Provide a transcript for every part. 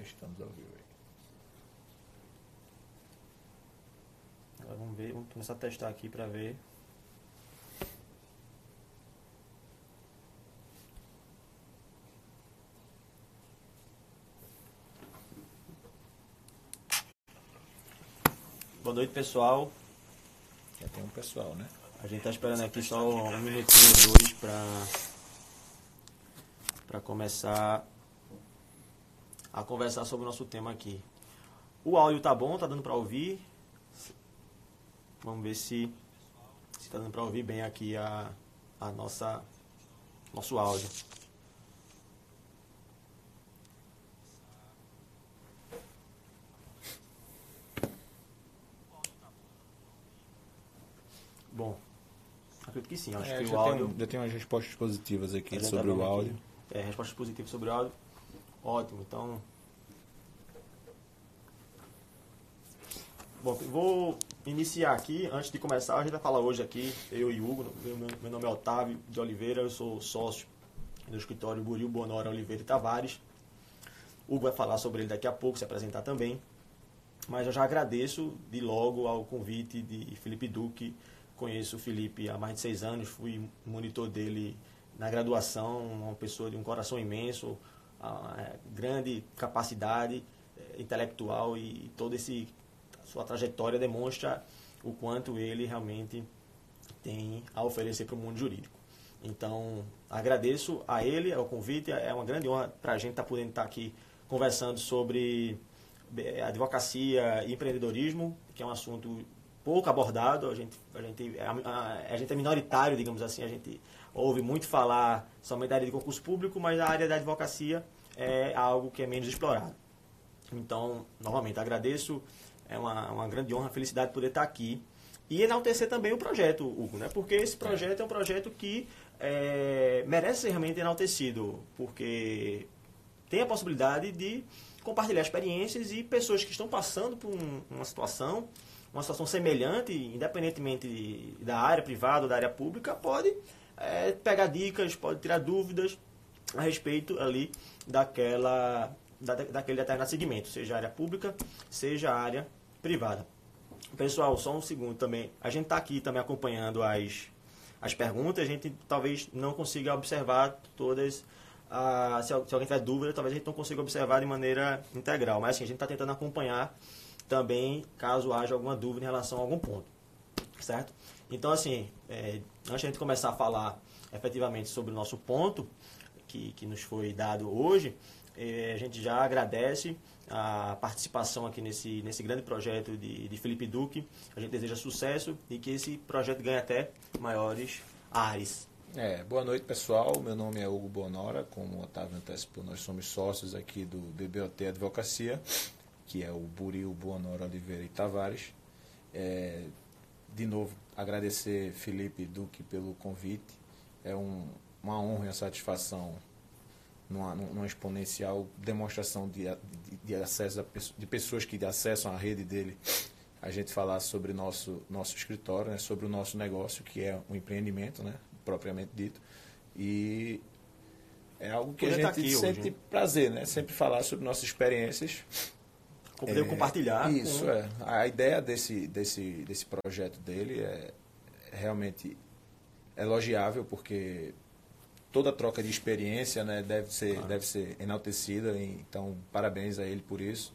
Já estamos ao vivo aí. Agora vamos ver, vamos começar a testar aqui para ver. Boa noite, pessoal. Já tem um pessoal, né? A gente tá esperando aqui só um minutinho ou dois para para começar a conversar sobre o nosso tema aqui. O áudio tá bom, tá dando para ouvir. Vamos ver se se tá dando para ouvir bem aqui a a nossa nosso áudio. Bom, acredito que sim. Acho É, que o áudio. tem, já tem umas respostas positivas aqui sobre tá o áudio. aqui. É, respostas positivas sobre o áudio. Ótimo, então. Bom, vou iniciar aqui. Antes de começar, a gente vai falar hoje aqui, eu e Hugo. Meu, nome é Otávio de Oliveira, eu sou sócio do escritório Buril Bonora Oliveira e Tavares. Hugo vai falar sobre ele daqui a pouco, se apresentar também. Mas eu já agradeço de logo ao convite de Felipe Duque. Conheço o Felipe há mais de seis anos, fui monitor dele na graduação, uma pessoa de um coração imenso, a, é, grande capacidade é, intelectual e toda esse sua trajetória demonstra o quanto ele realmente tem a oferecer para o mundo jurídico. Então, agradeço a ele, ao convite, é uma grande honra para a gente estar podendo estar aqui conversando sobre advocacia e empreendedorismo, que é um assunto pouco abordado, a gente, a gente, a, a- a gente é minoritário, digamos assim, a gente ouve muito falar somente da área de concurso público, mas a área da advocacia é algo que é menos explorado. Então, novamente, agradeço, é uma, uma grande honra, felicidade poder estar aqui. E enaltecer também o projeto, Hugo, né? porque esse projeto é um projeto que é, merece ser realmente enaltecido, porque tem a possibilidade de compartilhar experiências e pessoas que estão passando por um- uma situação, uma situação semelhante, independentemente da área privada ou da área pública, pode é, pegar dicas, pode tirar dúvidas a respeito ali daquela, da, daquele determinado segmento, seja área pública, seja área privada. Pessoal, só um segundo também. A gente está aqui também acompanhando as, as perguntas. A gente talvez não consiga observar todas. ah, se alguém tiver dúvida, talvez a gente não consiga observar de maneira integral. Mas assim, a gente está tentando acompanhar também, caso haja alguma dúvida em relação a algum ponto. Certo? Então, assim, é, antes de a gente começar a falar efetivamente sobre o nosso ponto, que, que nos foi dado hoje, eh, a gente já agradece a participação aqui nesse, nesse grande projeto de, de Felipe Duque. A gente deseja sucesso e que esse projeto ganhe até maiores ares. É, boa noite pessoal, meu nome é Hugo Bonora, como o Otávio antecipou, nós somos sócios aqui do BBOT Advocacia, que é o Buril Bonora Oliveira e Tavares. É, de novo, agradecer Felipe Duque pelo convite, é um, uma honra e uma satisfação numa, numa exponencial demonstração de, de, de acesso a, de pessoas que acessam a rede dele a gente falar sobre nosso nosso escritório, né, sobre o nosso negócio, que é um empreendimento, né, propriamente dito. E é algo que a tá gente aqui sempre hoje. prazer, né, sempre falar sobre nossas experiências. Poder É, compartilhar. Isso, com- é. A ideia desse, desse, desse projeto dele é realmente elogiável, porque toda troca de experiência né, deve, ser, Claro. deve ser enaltecida. Então, parabéns a ele por isso.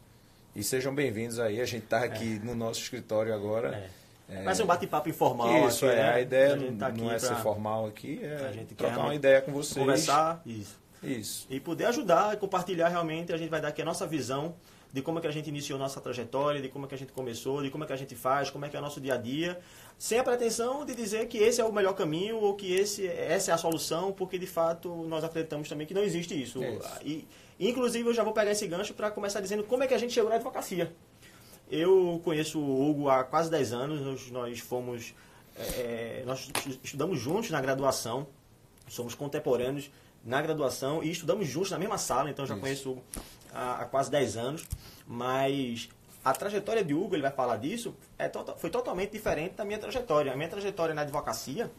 E sejam bem-vindos aí. A gente está aqui no nosso escritório agora. É. É, Vai ser um bate-papo informal. isso, aqui, é. né? A ideia gente tá não é ser formal aqui, a é trocar uma ideia com vocês. Conversar. Isso. Isso. e poder ajudar e compartilhar realmente, a gente vai dar aqui a nossa visão de como é que a gente iniciou nossa trajetória, de como é que a gente começou, de como é que a gente faz, como é que é o nosso dia a dia, sem a pretensão de dizer que esse é o melhor caminho ou que esse, essa é a solução, porque de fato nós acreditamos também que não existe isso. É isso. E, inclusive eu já vou pegar esse gancho para começar dizendo como é que a gente chegou na advocacia. Eu conheço o Hugo há quase 10 anos, nós, nós fomos. é, nós estudamos juntos na graduação, somos contemporâneos na graduação e estudamos juntos na mesma sala, então já Isso. conheço o Hugo há, há quase 10 anos, mas a trajetória de Hugo, ele vai falar disso, é to- foi totalmente diferente da minha trajetória. A minha trajetória na advocacia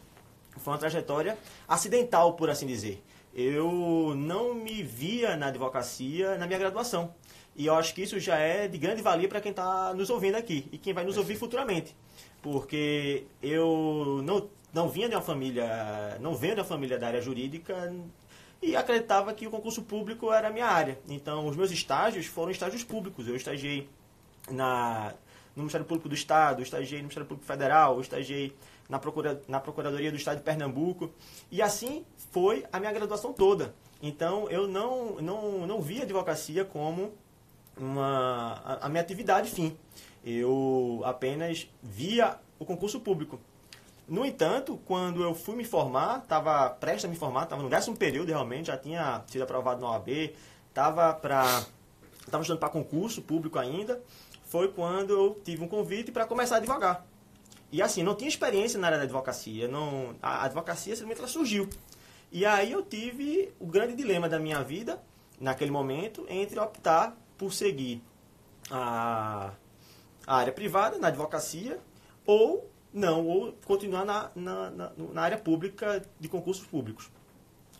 foi uma trajetória acidental, por assim dizer. eu não me via na advocacia na minha graduação. E eu acho que isso já é de grande valia para quem está nos ouvindo aqui e quem vai nos ouvir futuramente. Porque eu não, não vinha de uma família, não venho de uma família da área jurídica e acreditava que o concurso público era a minha área. Então, os meus estágios foram estágios públicos. Eu estagiei na, no Ministério Público do Estado, estagiei no Ministério Público Federal, estagiei na, Procura, na Procuradoria do Estado de Pernambuco. E assim foi a minha graduação toda. Então, eu não, não, não via a advocacia como uma, a, a minha atividade fim. Eu apenas via o concurso público. No entanto, quando eu fui me formar, estava prestes a me formar, estava no décimo período realmente, já tinha sido aprovado na OAB, estava para estava estudando para concurso público ainda, foi quando eu tive um convite para começar a advogar. E assim, não tinha experiência na área da advocacia, não, a advocacia simplesmente ela surgiu. E aí eu tive o grande dilema da minha vida, naquele momento, entre optar por seguir a, a área privada, na advocacia, ou não, ou continuar na, na, na, na área pública de concursos públicos.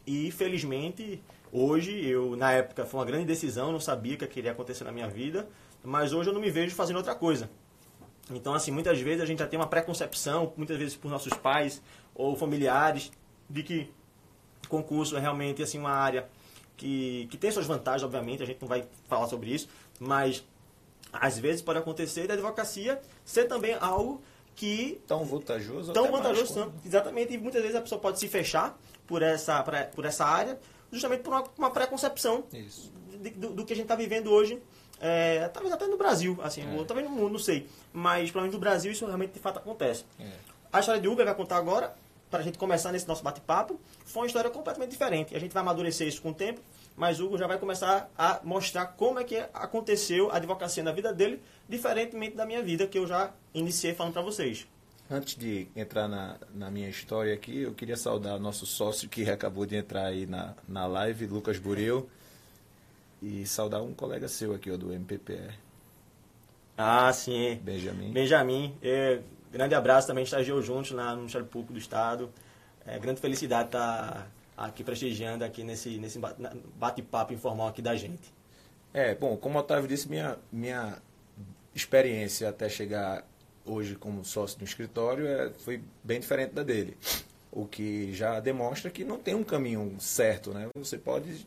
E, felizmente, hoje, eu na época foi uma grande decisão, não sabia o que queria acontecer na minha vida, mas hoje eu não me vejo fazendo outra coisa. Então, assim, muitas vezes a gente já tem uma preconcepção, muitas vezes por nossos pais ou familiares, de que concurso é realmente assim uma área que, que tem suas vantagens, obviamente, a gente não vai falar sobre isso, mas às vezes pode acontecer da advocacia ser também algo que tão vantajoso tão vantajoso exatamente e muitas vezes a pessoa pode se fechar por essa por essa área justamente por uma, uma preconcepção do, do, que a gente está vivendo hoje é, talvez até no Brasil assim é. ou talvez no mundo não sei. Mas pelo menos no Brasil isso realmente de fato acontece. É. a história de Uber vai contar agora para a gente começar nesse nosso bate-papo. Foi uma história completamente diferente. A gente vai amadurecer isso com o tempo mas Hugo já vai começar a mostrar como é que aconteceu a advocacia na vida dele, diferentemente da minha vida, que eu já iniciei falando para vocês. Antes de entrar na, na minha história aqui, eu queria saudar nosso sócio que acabou de entrar aí na, na live, Lucas Bureu, e saudar um colega seu aqui, ó, do MPPR. Ah, sim. Benjamin. Benjamin. É, grande abraço também, estagiou juntos lá no Ministério Público do Estado. É, grande felicidade estar tá aqui prestigiando aqui nesse, nesse bate-papo informal aqui da gente. É, bom, como o Otávio disse, minha, minha experiência até chegar hoje como sócio do escritório é, foi bem diferente da dele. O que já demonstra que não tem um caminho certo, né? Você pode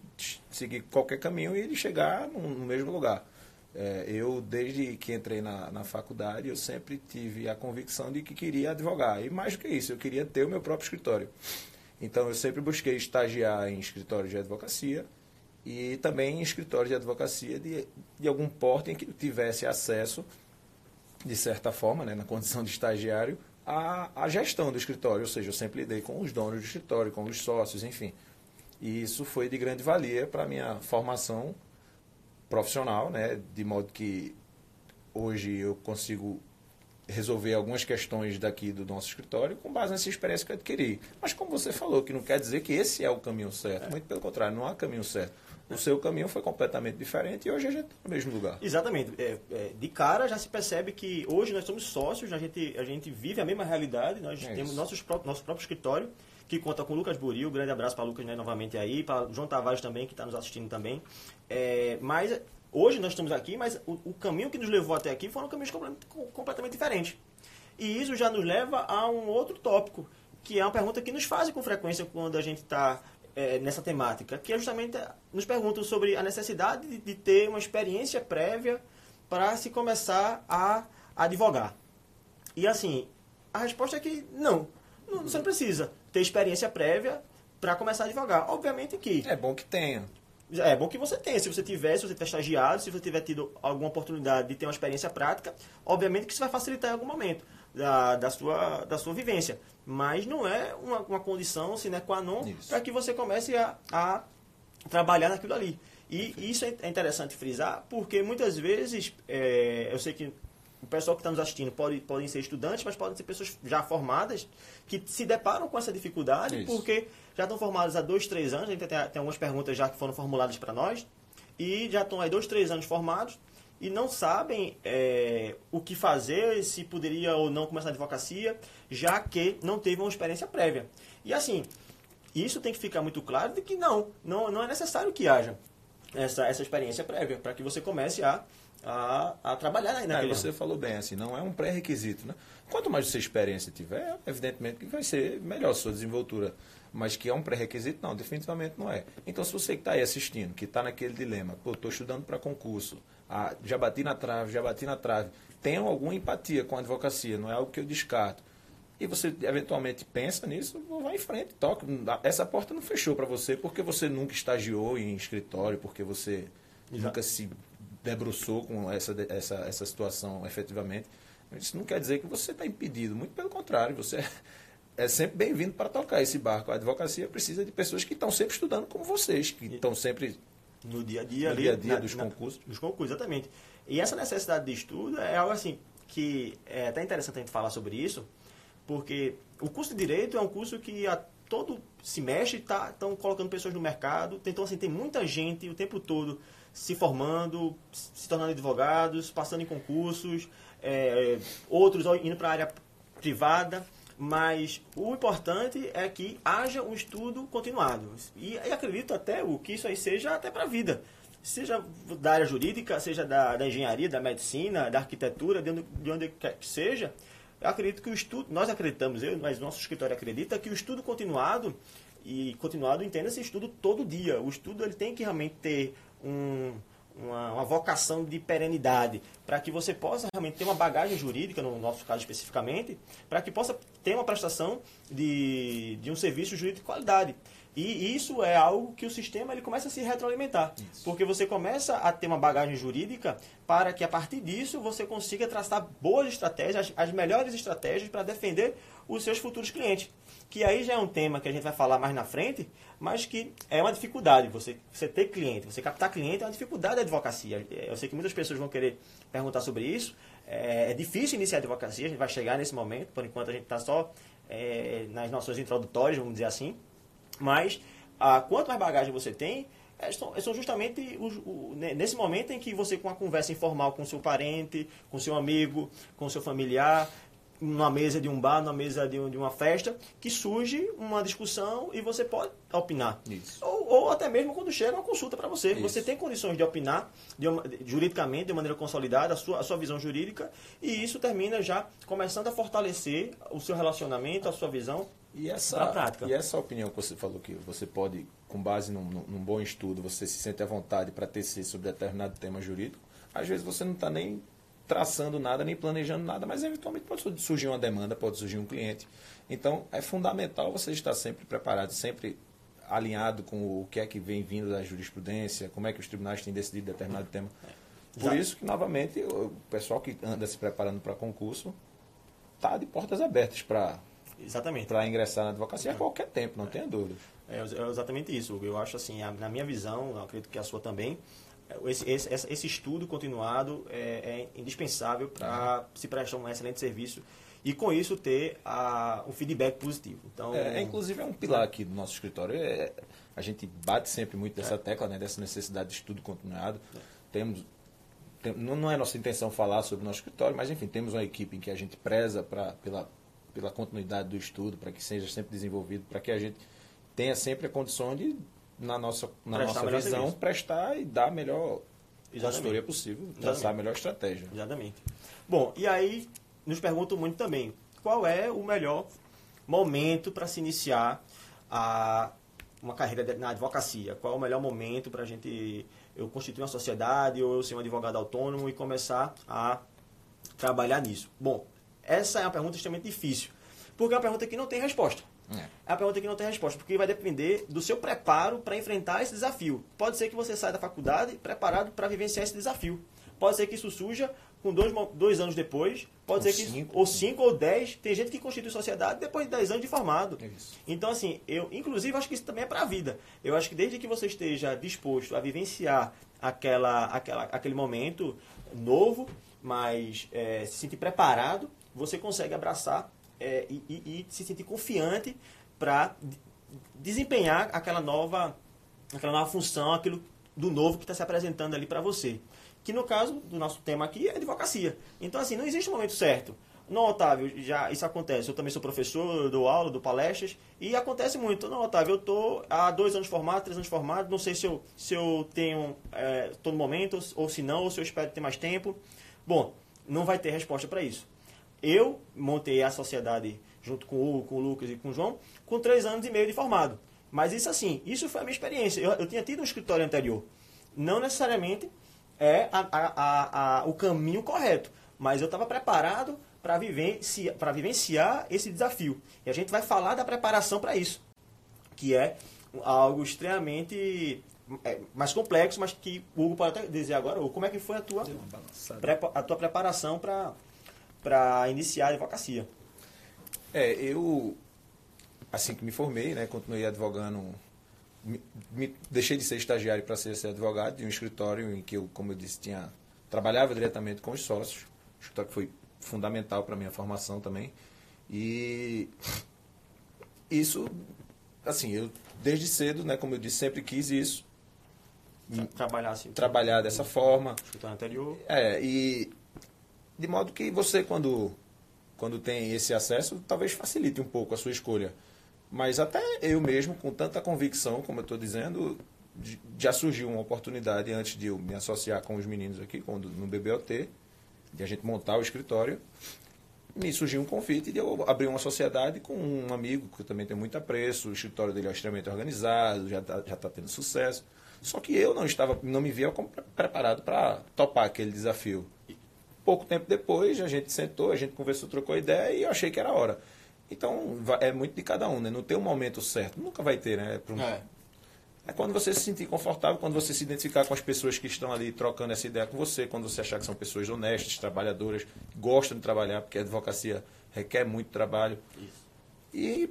seguir qualquer caminho e chegar no, mesmo lugar. É, eu, desde que entrei na, na faculdade, eu sempre tive a convicção de que queria advogar. E mais do que isso, eu queria ter o meu próprio escritório. Então, eu sempre busquei estagiar em escritórios de advocacia e também em escritórios de advocacia de, de algum porte em que eu tivesse acesso, de certa forma, né, na condição de estagiário, à, à gestão do escritório. Ou seja, eu sempre lidei com os donos do escritório, com os sócios, enfim. E isso foi de grande valia para a minha formação profissional, né, de modo que hoje eu consigo resolver algumas questões daqui do nosso escritório com base nessa experiência que eu adquiri. Mas como você falou, que não quer dizer que esse é o caminho certo. É. Muito pelo contrário, não há caminho certo. O seu caminho foi completamente diferente e hoje a gente está no mesmo lugar. Exatamente. É, é, de cara já se percebe que hoje nós somos sócios, a gente, a gente vive a mesma realidade, nós é temos nossos, nosso próprio escritório, que conta com o Lucas Buril, grande abraço para Lucas né, novamente aí, para João Tavares também, que está nos assistindo também. É, mas Hoje nós estamos aqui, mas o, o caminho que nos levou até aqui foram caminhos completamente diferentes. E isso já nos leva a um outro tópico, que é uma pergunta que nos fazem com frequência quando a gente está é, nessa temática, que é justamente nos perguntam sobre a necessidade de, de ter uma experiência prévia para se começar a, a advogar. E assim, a resposta é que não, não, você não precisa ter experiência prévia para começar a advogar. Obviamente que. É bom que tenha. É bom que você tenha. Se você tiver, se você tiver estagiado, se você tiver tido alguma oportunidade de ter uma experiência prática, obviamente que isso vai facilitar em algum momento da, da, sua, da sua vivência. Mas não é uma, uma condição sine qua non para que você comece a, a trabalhar naquilo ali. E isso é interessante frisar, porque muitas vezes, é, eu sei que o pessoal que está nos assistindo pode, podem ser estudantes, mas podem ser pessoas já formadas que se deparam com essa dificuldade Isso. porque já estão formados há dois, três anos. A gente tem, tem algumas perguntas já que foram formuladas para nós e já estão há dois, três anos formados e não sabem é, o que fazer, se poderia ou não começar a advocacia, já que não teve uma experiência prévia. E assim, isso tem que ficar muito claro de que não, não, não é necessário que haja essa, essa experiência prévia para que você comece a, a, a trabalhar aí naquele é, Você falou bem, assim, não é um pré-requisito. Né? Quanto mais você experiência tiver, evidentemente que vai ser melhor a sua desenvoltura. Mas que é um pré-requisito, não, definitivamente não é. Então, se você que está aí assistindo, que está naquele dilema, pô, estou estudando para concurso, ah, já bati na trave, já bati na trave, tenho alguma empatia com a advocacia, não é algo que eu descarto e você eventualmente pensa nisso, vai em frente, toca. Essa porta não fechou para você porque você nunca estagiou em escritório, porque você Exato. nunca se debruçou com essa, essa, essa situação efetivamente. Isso não quer dizer que você está impedido, muito pelo contrário, você é, é sempre bem-vindo para tocar esse barco. A advocacia precisa de pessoas que estão sempre estudando como vocês, que estão sempre no dia a dia, no ali, dia a dia na, dos concursos. Na, dos concursos, exatamente. E essa necessidade de estudo é algo assim que é até interessante a gente falar sobre isso, porque o curso de Direito é um curso que a todo semestre estão tá, colocando pessoas no mercado. Então, assim, tem muita gente o tempo todo se formando, se tornando advogados, passando em concursos, é, outros indo para a área privada. Mas o importante é que haja um estudo continuado. E, e acredito até o que isso aí seja até para a vida. Seja da área jurídica, seja da, da engenharia, da medicina, da arquitetura, de onde, de onde quer que seja eu acredito que o estudo, nós acreditamos, eu, mas nosso escritório acredita que o estudo continuado, e continuado entenda esse estudo todo dia. O estudo ele tem que realmente ter um, uma, uma, vocação de perenidade, para que você possa realmente ter uma bagagem jurídica, no nosso caso especificamente, para que possa ter uma prestação de, de um serviço jurídico de qualidade. E isso é algo que o sistema ele começa a se retroalimentar. Isso. Porque você começa a ter uma bagagem jurídica para que a partir disso você consiga traçar boas estratégias, as, as melhores estratégias para defender os seus futuros clientes. Que aí já é um tema que a gente vai falar mais na frente, mas que é uma dificuldade. Você, você ter cliente, você captar cliente é uma dificuldade da advocacia. Eu sei que muitas pessoas vão querer perguntar sobre isso. É, é difícil iniciar a advocacia, a gente vai chegar nesse momento. Por enquanto a gente está só é, nas nossas introdutórias, vamos dizer assim. Mas a, quanto mais bagagem você tem, é, são, são justamente o, nesse momento em que você, com uma conversa informal com seu parente, com seu amigo, com seu familiar, numa mesa de um bar, numa mesa de, um, de uma festa, que surge uma discussão e você pode opinar. Ou, ou, até mesmo quando chega uma consulta para você. Isso. Você tem condições de opinar de uma, juridicamente, de maneira consolidada, a sua, a sua visão jurídica, e isso termina já começando a fortalecer o seu relacionamento, a sua visão e essa, prática. E essa opinião que você falou que você pode, com base num, num bom estudo, você se sente à vontade para tecer sobre determinado tema jurídico, às vezes você não está nem traçando nada, nem planejando nada, mas eventualmente pode surgir uma demanda, pode surgir um cliente. Então, é fundamental você estar sempre preparado, sempre alinhado com o que é que vem vindo da jurisprudência, como é que os tribunais têm decidido determinado tema. Por isso que, novamente, o pessoal que anda se preparando para concurso está de portas abertas para Exatamente. Para ingressar na advocacia a qualquer tempo, não tenha dúvida. É, é exatamente isso. Eu acho assim, na minha visão, acredito que a sua também, esse, esse, esse estudo continuado é, é indispensável para se prestar um excelente serviço e com isso ter a, um feedback positivo. Então, é, é inclusive é um pilar aqui do nosso escritório. É, a gente bate sempre muito dessa é. tecla, né, dessa necessidade de estudo continuado. É. Temos tem, não é nossa intenção falar sobre o nosso escritório, mas enfim, temos uma equipe em que a gente preza pra, pela pela continuidade do estudo, para que seja sempre desenvolvido, para que a gente tenha sempre a condição de, na nossa, na nossa visão, serviço. prestar e dar a melhor consultoria possível, traçar a melhor estratégia. Exatamente. Bom, e aí nos perguntam muito também, qual é o melhor momento para se iniciar a, uma carreira na advocacia? Qual é o melhor momento para a gente, eu constituir uma sociedade ou eu ser um advogado autônomo e começar a trabalhar nisso? Bom, essa é uma pergunta extremamente difícil, porque é uma pergunta que não tem resposta. É. é uma pergunta que não tem resposta, porque vai depender do seu preparo para enfrentar esse desafio. Pode ser que você saia da faculdade preparado para vivenciar esse desafio. Pode ser que isso surja com dois, dois anos depois, pode ou ser que cinco, ou cinco ou dez. Tem gente que constitui sociedade depois de dez anos de formado. Isso. Então, assim, eu, inclusive, acho que isso também é para a vida. Eu acho que desde que você esteja disposto a vivenciar aquela, aquela, aquele momento novo, mas é, se sentir preparado, você consegue abraçar é, e, e, se sentir confiante para desempenhar aquela nova, aquela nova função, aquilo do novo que está se apresentando ali para você. Que no caso do nosso tema aqui é advocacia. Então, assim, não existe um momento certo. Não, Otávio, já isso acontece. Eu também sou professor, dou aula, dou palestras, e acontece muito. Não, Otávio, eu estou há dois anos formado, três anos formado, não sei se eu, se eu tenho, é, no momento, ou se não, ou se eu espero ter mais tempo. Bom, não vai ter resposta para isso. Eu montei a sociedade junto com o Hugo, com o Lucas e com o João, com três anos e meio de formado. Mas isso assim, isso foi a minha experiência. Eu, eu tinha tido um escritório anterior. Não necessariamente é a, a, a, o caminho correto, mas eu estava preparado para vivenciar, vivenciar esse desafio. E a gente vai falar da preparação para isso, que é algo extremamente é, mais complexo, mas que o Hugo pode até dizer agora, como é que foi a tua, a tua preparação para iniciar a advocacia? É, eu, assim que me formei, né, continuei advogando, me, me deixei de ser estagiário para ser, ser advogado de um escritório em que eu, como eu disse, tinha trabalhava diretamente com os sócios, um escritório que foi fundamental para a minha formação também. E isso, assim, eu desde cedo, né, como eu disse, sempre quis isso. Trabalhar assim. Trabalhar dessa forma. Escritório anterior. É, e de modo que você, quando, quando tem esse acesso, talvez facilite um pouco a sua escolha. Mas até eu mesmo, com tanta convicção, como eu estou dizendo, já surgiu uma oportunidade antes de eu me associar com os meninos aqui, quando, no BBOT, de a gente montar o escritório, me surgiu um convite de eu abrir uma sociedade com um amigo que eu também tem muito apreço, o escritório dele é extremamente organizado, já está já tá tendo sucesso. Só que eu não estava, não me via como preparado para topar aquele desafio. Pouco tempo depois, a gente sentou, a gente conversou, trocou ideia e eu achei que era a hora. Então, é muito de cada um, né? Não tem um momento certo. Nunca vai ter, né? Um, é. É quando você se sentir confortável, quando você se identificar com as pessoas que estão ali trocando essa ideia com você, quando você achar que são pessoas honestas, trabalhadoras, gostam de trabalhar, porque a advocacia requer muito trabalho. Isso. E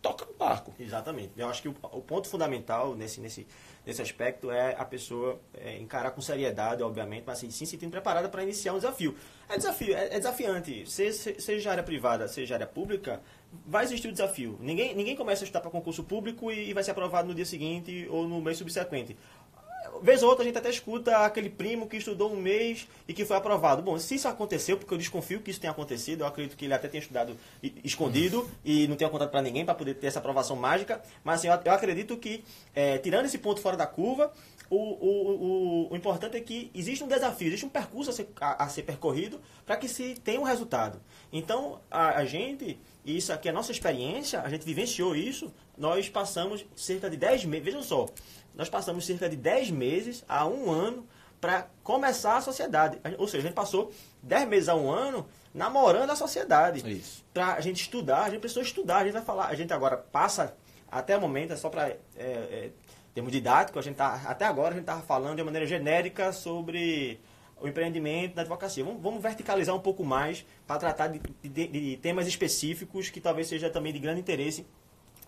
toca no barco. Exatamente. Eu acho que o, o ponto fundamental nesse, nesse, nesse aspecto é a pessoa é, encarar com seriedade, obviamente, mas assim, sim se sentindo preparada para iniciar um desafio. É desafio, é, é desafiante. Seja, seja área privada, seja área pública, vai existir o desafio. Ninguém, ninguém começa a estudar para concurso público e, e, vai ser aprovado no dia seguinte ou no mês subsequente. Vez ou outra a gente até escuta aquele primo que estudou um mês e que foi aprovado. Bom, se isso aconteceu, porque eu desconfio que isso tenha acontecido, eu acredito que ele até tenha estudado escondido e não tenha contado para ninguém para poder ter essa aprovação mágica. Mas assim, eu, eu acredito que, é, tirando esse ponto fora da curva, o, o, o, o, importante é que existe um desafio, existe um percurso a ser, a, a ser percorrido para que se tenha um resultado. Então, a, a gente e isso aqui é a nossa experiência, a gente vivenciou isso, nós passamos cerca de 10 meses, vejam só, nós passamos cerca de 10 meses a um ano para começar a sociedade. Ou seja, a gente passou 10 meses a um ano namorando a sociedade. Para a gente estudar, a gente precisou estudar, a gente vai falar, a gente agora passa, até o momento, é só para é, é, termo didático, a gente tá, até agora a gente estava falando de uma maneira genérica sobre o empreendimento da advocacia. Vamos, vamos verticalizar um pouco mais para tratar de, de, de, temas específicos que talvez seja também de grande interesse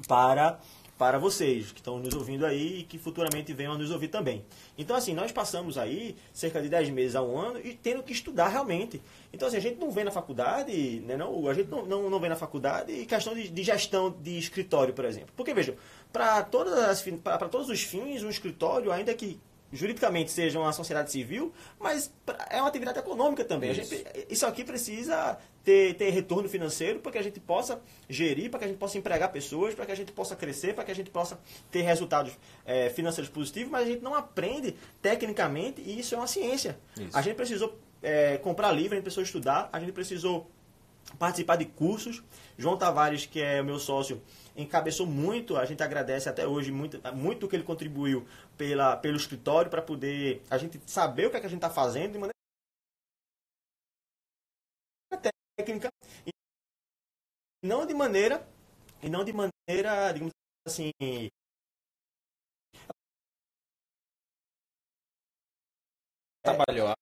para, para vocês que estão nos ouvindo aí e que futuramente venham a nos ouvir também. Então, assim, nós passamos aí cerca de 10 meses a um ano e tendo que estudar realmente. Então, assim, a gente não vê na faculdade, né, não, a gente não, não, não vê na faculdade questão de, de gestão de escritório, por exemplo. Porque, vejam, para todos os fins, um escritório, ainda que juridicamente seja uma sociedade civil, mas é uma atividade econômica também. Isso, gente, isso aqui precisa ter, ter retorno financeiro para que a gente possa gerir, para que a gente possa empregar pessoas, para que a gente possa crescer, para que a gente possa ter resultados é, financeiros positivos, mas a gente não aprende tecnicamente e isso é uma ciência. Isso. A gente precisou é, comprar livro, a gente precisou estudar, a gente precisou participar de cursos. João Tavares, que é o meu sócio, encabeçou muito, a gente agradece até hoje muito, muito que ele contribuiu pela, pelo escritório para poder a gente saber o que, é que a gente está fazendo de maneira técnica e não de maneira e não de maneira, digamos assim, trabalhou né?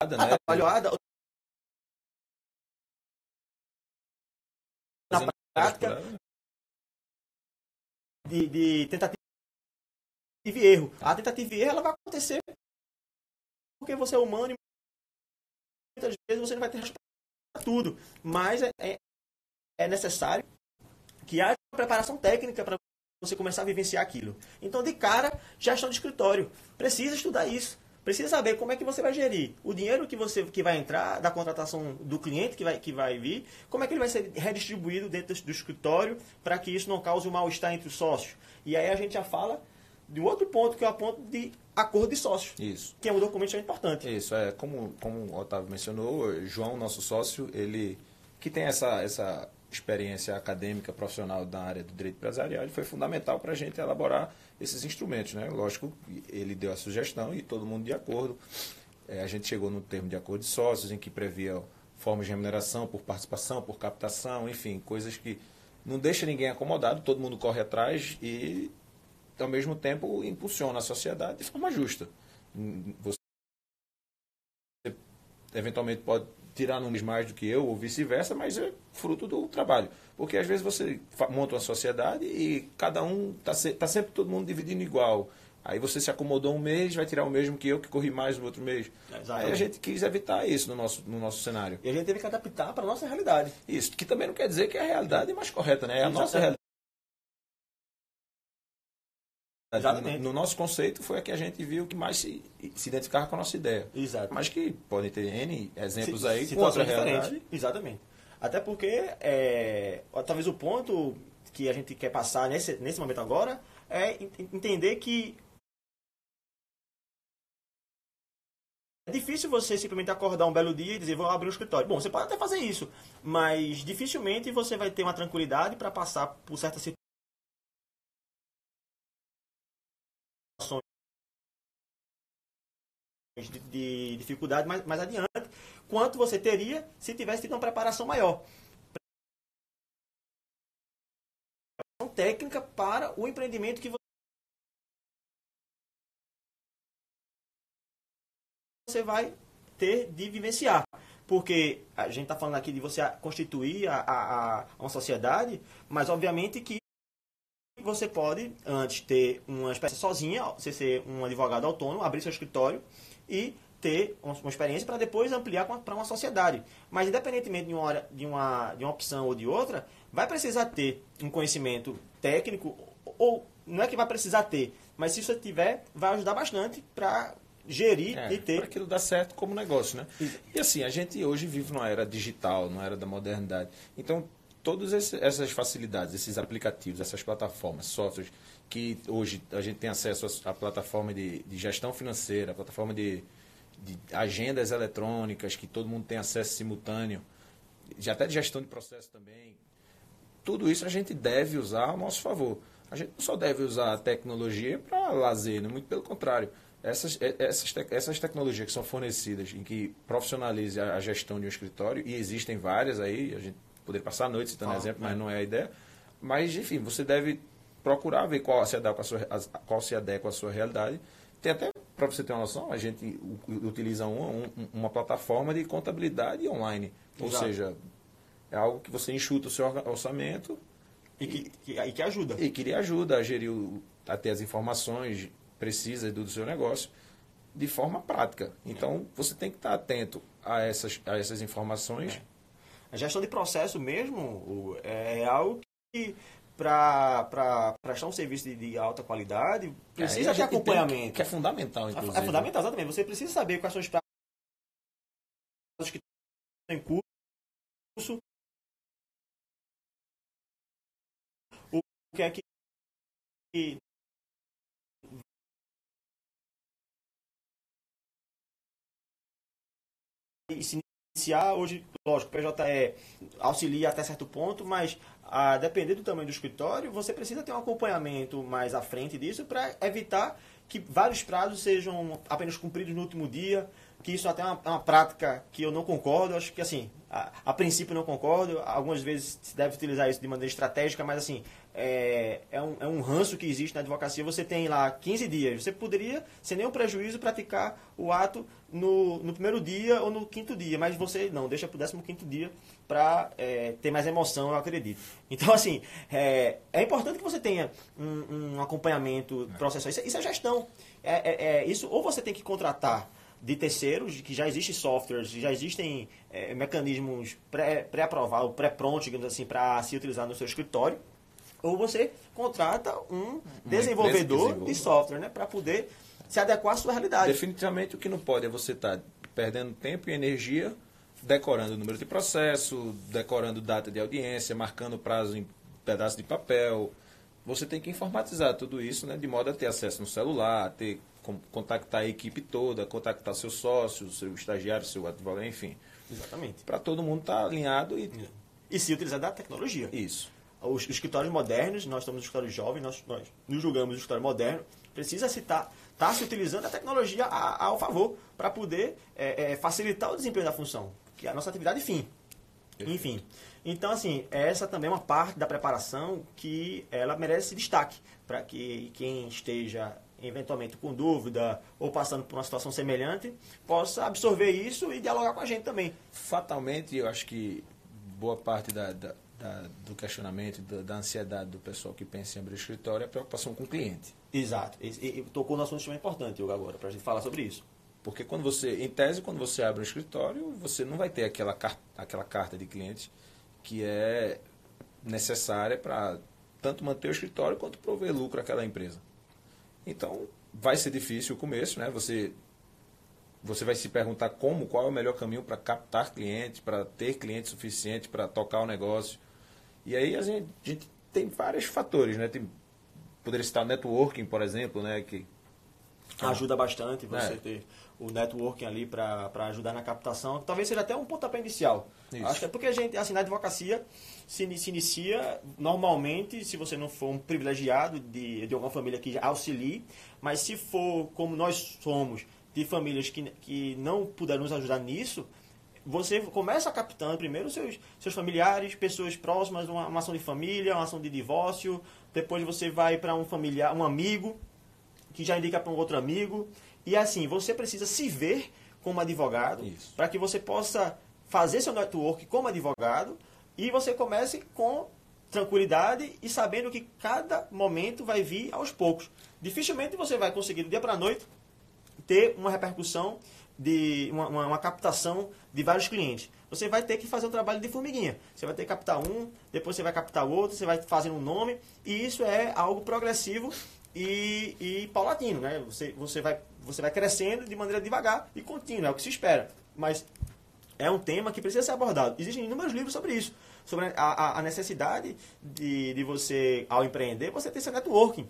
Atrapalhada. Na prática de, de tentativa e erro. A tentativa e erro ela vai acontecer porque você é humano e muitas vezes você não vai ter resposta tudo. Mas é, é, é necessário que haja uma preparação técnica para você começar a vivenciar aquilo. Então, de cara, gestão de escritório. Precisa estudar isso. Precisa saber como é que você vai gerir o dinheiro que você que vai entrar da contratação do cliente que vai, que vai vir, como é que ele vai ser redistribuído dentro do escritório para que isso não cause um mal-estar entre os sócios. E aí a gente já fala de um outro ponto, que é o ponto de acordo de sócios. Isso. Que é um documento importante. Isso, é como, como o Otávio mencionou, João, nosso sócio, ele que tem essa, essa experiência acadêmica, profissional da área do direito empresarial, ele foi fundamental para a gente elaborar esses instrumentos. Né? Lógico, ele deu a sugestão e todo mundo de acordo. É, a gente chegou no termo de acordo de sócios, em que previa formas de remuneração por participação, por captação, enfim, coisas que não deixa ninguém acomodado, todo mundo corre atrás e, ao mesmo tempo, impulsiona a sociedade de forma justa. Você eventualmente pode tirar números mais do que eu, ou vice-versa, mas é fruto do trabalho. Porque às vezes você monta uma sociedade e cada um está se, tá sempre todo mundo dividindo igual. Aí você se acomodou um mês, vai tirar o mesmo que eu, que corri mais no outro mês. Exatamente. Aí a gente quis evitar isso no nosso, no nosso cenário. E a gente teve que adaptar para a nossa realidade. Isso, que também não quer dizer que é a realidade mais correta, né? É a Exatamente. nossa realidade. Exatamente. No, no, nosso conceito foi a que a gente viu que mais se, se identificava com a nossa ideia. Exato. Mas que podem ter N exemplos se, aí com outra realidade. Exatamente. Até porque é, talvez o ponto que a gente quer passar nesse, nesse momento agora é entender que É difícil você simplesmente acordar um belo dia e dizer, vou abrir um escritório. Bom, você pode até fazer isso, mas dificilmente você vai ter uma tranquilidade para passar por certas situações de, de dificuldade mais, mais adiante, quanto você teria se tivesse tido uma preparação maior. técnica para o empreendimento que você vai ter de vivenciar. Porque a gente está falando aqui de você constituir a, a, a, uma sociedade, mas obviamente que você pode antes ter uma espécie sozinha, você ser um advogado autônomo, abrir seu escritório e ter uma experiência para depois ampliar para uma sociedade. Mas independentemente de uma, de, uma, de uma opção ou de outra, vai precisar ter um conhecimento técnico, ou não é que vai precisar ter, mas se você tiver, vai ajudar bastante para gerir é, e ter. Para aquilo dar certo como negócio, né? E assim, a gente hoje vive numa era digital, numa era da modernidade. Então, todas essas facilidades, esses aplicativos, essas plataformas, softwares, que hoje a gente tem acesso à plataforma de, de gestão financeira, a plataforma de, de, agendas eletrônicas, que todo mundo tem acesso simultâneo, já até de gestão de processo também. Tudo isso a gente deve usar ao nosso favor. A gente não só deve usar a tecnologia para lazer, né? muito pelo contrário. Essas, essas, essas tecnologias que são fornecidas em que profissionalize a, a gestão de um escritório, e existem várias aí, a gente poderia passar a noite citando ah, exemplo, mas não é a ideia. Mas, enfim, você deve procurar ver qual se adequa à sua, qual se adequa à sua realidade. Tem até, para você ter uma noção, a gente utiliza uma, uma plataforma de contabilidade online. Ou Exato. seja, é algo que você enxuta o seu orçamento. E que, que, e que ajuda. E que lhe ajuda a gerir, o, a ter as informações precisas do, do seu negócio de forma prática. Então, você tem que estar atento a essas, a essas informações. É. A gestão de processo mesmo é algo que para prestar um serviço de, de alta qualidade, precisa é, de acompanhamento. Que, que, é fundamental, é inclusive. É fundamental, exatamente. Você precisa saber quais são os prazos que estão em curso, o que é que e se iniciar hoje, lógico, o PJE auxilia até certo ponto, mas a depender do tamanho do escritório, você precisa ter um acompanhamento mais à frente disso para evitar que vários prazos sejam apenas cumpridos no último dia, que isso até é uma, é uma prática que eu não concordo, acho que assim, a, a, princípio não concordo, algumas vezes se deve utilizar isso de maneira estratégica, mas assim, é, é, um, é um ranço que existe na advocacia, você tem lá 15 dias, você poderia, sem nenhum prejuízo, praticar o ato no, no primeiro dia ou no quinto dia, mas você não, deixa para o décimo quinto dia para é, ter mais emoção, eu acredito. Então, assim, é, é importante que você tenha um, um acompanhamento processual. Isso, é, isso é gestão. É, é, é, isso, ou você tem que contratar de terceiros, que já existem softwares, já existem é, mecanismos pré-aprovados, pré-prontos, digamos assim, para se utilizar no seu escritório, ou você contrata um desenvolvedor de software, né, para poder se adequar à sua realidade. Definitivamente o que não pode é você estar tá perdendo tempo e energia decorando o número de processo, decorando data de audiência, marcando prazo em pedaço de papel. Você tem que informatizar tudo isso, né, de modo a ter acesso no celular, ter contactar a equipe toda, contactar seus sócios, seu estagiário, seu advogado, enfim. Exatamente. Para todo mundo estar tá alinhado e e se utilizar da tecnologia. Isso. Os escritórios modernos, nós estamos no escritório jovem, nós, nós nos julgamos o escritório moderno, precisa citar está tá se utilizando a tecnologia a, ao favor para poder é, é, facilitar o desempenho da função, que é a nossa atividade fim. Enfim. Então, assim, essa também é uma parte da preparação que ela merece destaque para que quem esteja eventualmente com dúvida ou passando por uma situação semelhante possa absorver isso e dialogar com a gente também. Fatalmente, eu acho que boa parte da, da, da do questionamento, da, da, ansiedade do pessoal que pensa em abrir escritório é a preocupação com o cliente. Exato. E, e tocou no assunto extremamente importante, Hugo, agora, para a gente falar sobre isso. Porque quando você, em tese, quando você abre um escritório, você não vai ter aquela, aquela carta de cliente que é necessária para tanto manter o escritório quanto prover lucro àquela empresa. Então, vai ser difícil o começo, né? Você, você vai se perguntar como, qual é o melhor caminho para captar clientes, para ter cliente suficiente para tocar o negócio. E aí a gente, a gente tem vários fatores, né? Tem, poderia citar networking, por exemplo, né? Que, ajuda bastante você é. ter o networking ali para ajudar na captação. Talvez seja até um pontapé inicial. Isso. Acho que é porque a gente, assim, na advocacia se, se, inicia normalmente, se você não for um privilegiado de, de alguma família que auxilie, mas se for como nós somos, de famílias que, que não puderam nos ajudar nisso, você começa captando primeiro seus, seus familiares, pessoas próximas, uma, uma ação de família, uma ação de divórcio, depois você vai para um familiar, um amigo, que já indica para um outro amigo, e assim, você precisa se ver como advogado para que você possa fazer seu network como advogado e você comece com tranquilidade e sabendo que cada momento vai vir aos poucos. Dificilmente você vai conseguir do dia para a noite ter uma repercussão de uma, uma, uma, captação de vários clientes. Você vai ter que fazer um trabalho de formiguinha. Você vai ter que captar um, depois você vai captar outro, você vai fazendo um nome, e isso é algo progressivo e, e paulatino. Né? Você, você, vai, você vai crescendo de maneira devagar e contínua, é o que se espera. Mas é um tema que precisa ser abordado. Existem inúmeros livros sobre isso, sobre a, a necessidade de, de você, ao empreender, você ter seu networking.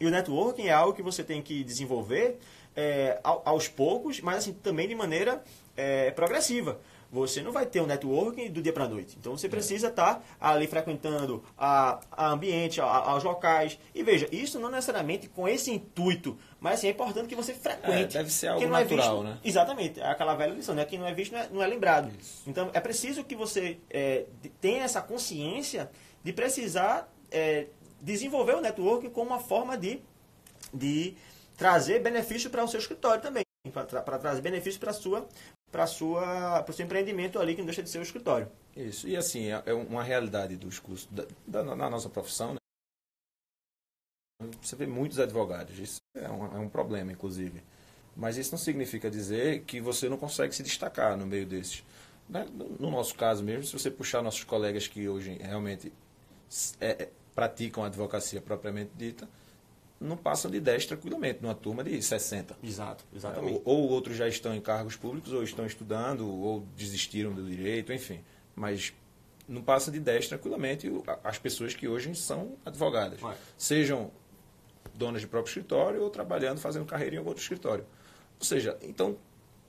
E o networking é algo que você tem que desenvolver é, aos poucos, mas assim, também de maneira é, progressiva. Você não vai ter um networking do dia para a noite. Então você precisa estar tá ali frequentando a, a ambiente, a, aos locais. E veja, isso não necessariamente com esse intuito, mas assim, é importante que você frequente. É, deve ser algo natural, é visto, né? Exatamente, é aquela velha lição, né? Quem não é visto não é, não é lembrado. Isso. Então é preciso que você é, tenha essa consciência de precisar é, desenvolver o networking como uma forma de, de trazer benefício para o seu escritório também, para tra trazer benefício para sua para sua para o seu empreendimento ali que não deixa de ser o escritório. Isso. E assim, é, é uma realidade dos cursos da, da, na nossa profissão, né? Você vê muitos advogados, isso é um, é um problema, inclusive. Mas isso não significa dizer que você não consegue se destacar no meio desses. Né? No nosso caso mesmo, se você puxar nossos colegas que hoje realmente é, é praticam a advocacia propriamente dita, não passam de 10 tranquilamente, numa turma de 60. Exato, exatamente. Ou, ou, outros já estão em cargos públicos, ou estão estudando, ou desistiram do direito, enfim. Mas não passam de 10 tranquilamente as pessoas que hoje são advogadas. Vai. Sejam donas de próprio escritório ou trabalhando, fazendo carreira em algum outro escritório. Ou seja, então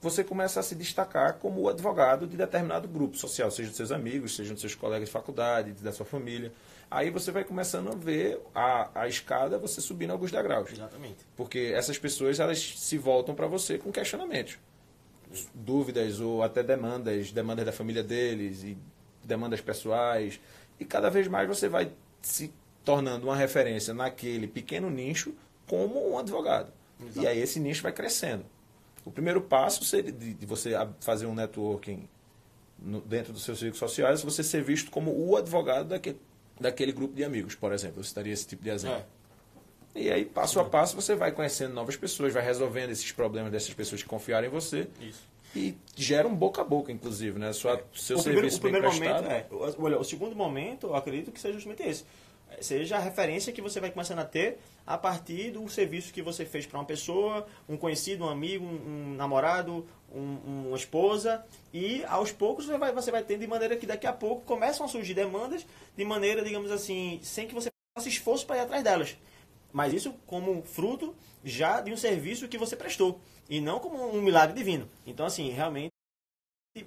você começa a se destacar como o advogado de determinado grupo social, seja dos seus amigos, seja dos seus colegas de faculdade, da sua família. Aí você vai começando a ver a, a escada você subindo alguns degraus. Exatamente. Porque essas pessoas elas se voltam para você com questionamentos. Dúvidas ou até demandas, demandas da família deles e demandas pessoais. E cada vez mais você vai se tornando uma referência naquele pequeno nicho como um advogado. Exato. E aí esse nicho vai crescendo. O primeiro passo seria de, você fazer um networking dentro dos seus círculos sociais, você ser visto como o advogado daquele, daquele grupo de amigos, por exemplo. Eu citaria esse tipo de exemplo. É. E aí, passo a passo, você vai conhecendo novas pessoas, vai resolvendo esses problemas dessas pessoas que confiaram em você. Isso. E gera um boca a boca, inclusive, né? Sua, é. Seu o serviço primeiro, o primeiro momento, é, olha, o segundo momento, eu acredito que seja justamente esse. Seja a referência que você vai começando a ter a partir do serviço que você fez para uma pessoa, um conhecido, um amigo, um, um namorado, um, uma esposa, e aos poucos você vai, você vai tendo de maneira que daqui a pouco começam a surgir demandas de maneira, digamos assim, sem que você faça esforço para ir atrás delas. Mas isso como fruto já de um serviço que você prestou, e não como um milagre divino. Então, assim, realmente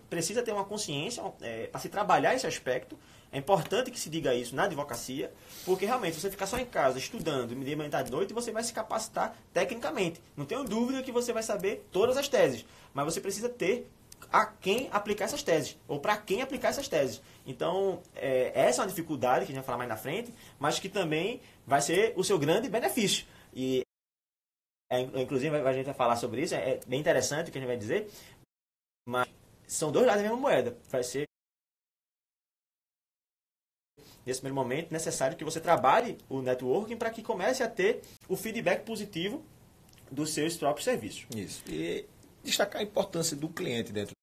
precisa ter uma consciência é, para se trabalhar esse aspecto é importante que se diga isso na advocacia, porque realmente, se você ficar só em casa estudando de manhã à noite, você vai se capacitar tecnicamente. Não tenho dúvida que você vai saber todas as teses, mas você precisa ter a quem aplicar essas teses, ou para quem aplicar essas teses. Então, é, essa é uma dificuldade que a gente vai falar mais na frente, mas que também vai ser o seu grande benefício. E, é, inclusive, a gente vai falar sobre isso, é, é bem interessante o que a gente vai dizer, mas são dois lados da mesma moeda. Vai ser nesse primeiro momento, necessário que você trabalhe o networking para que comece a ter o feedback positivo dos seus próprios serviços. Isso. E destacar a importância do cliente dentro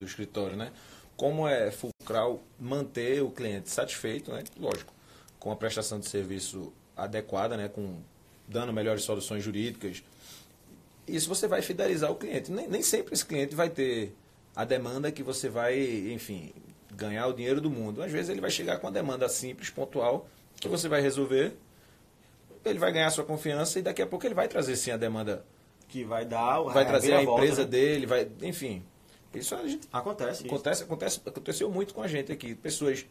do escritório, né? Como é fulcral manter o cliente satisfeito, né? Lógico, com a prestação de serviço adequada, né? Com dando melhores soluções jurídicas. Isso você vai fidelizar o cliente. Nem, nem sempre esse cliente vai ter a demanda que você vai, enfim, ganhar o dinheiro do mundo. Às vezes ele vai chegar com uma demanda simples, pontual, que você vai resolver, ele vai ganhar sua confiança e daqui a pouco ele vai trazer sim a demanda que vai dar, vai trazer a, a empresa volta, né? dele, vai, enfim. Isso gente acontece, acontece, acontece, aconteceu muito com a gente aqui, pessoas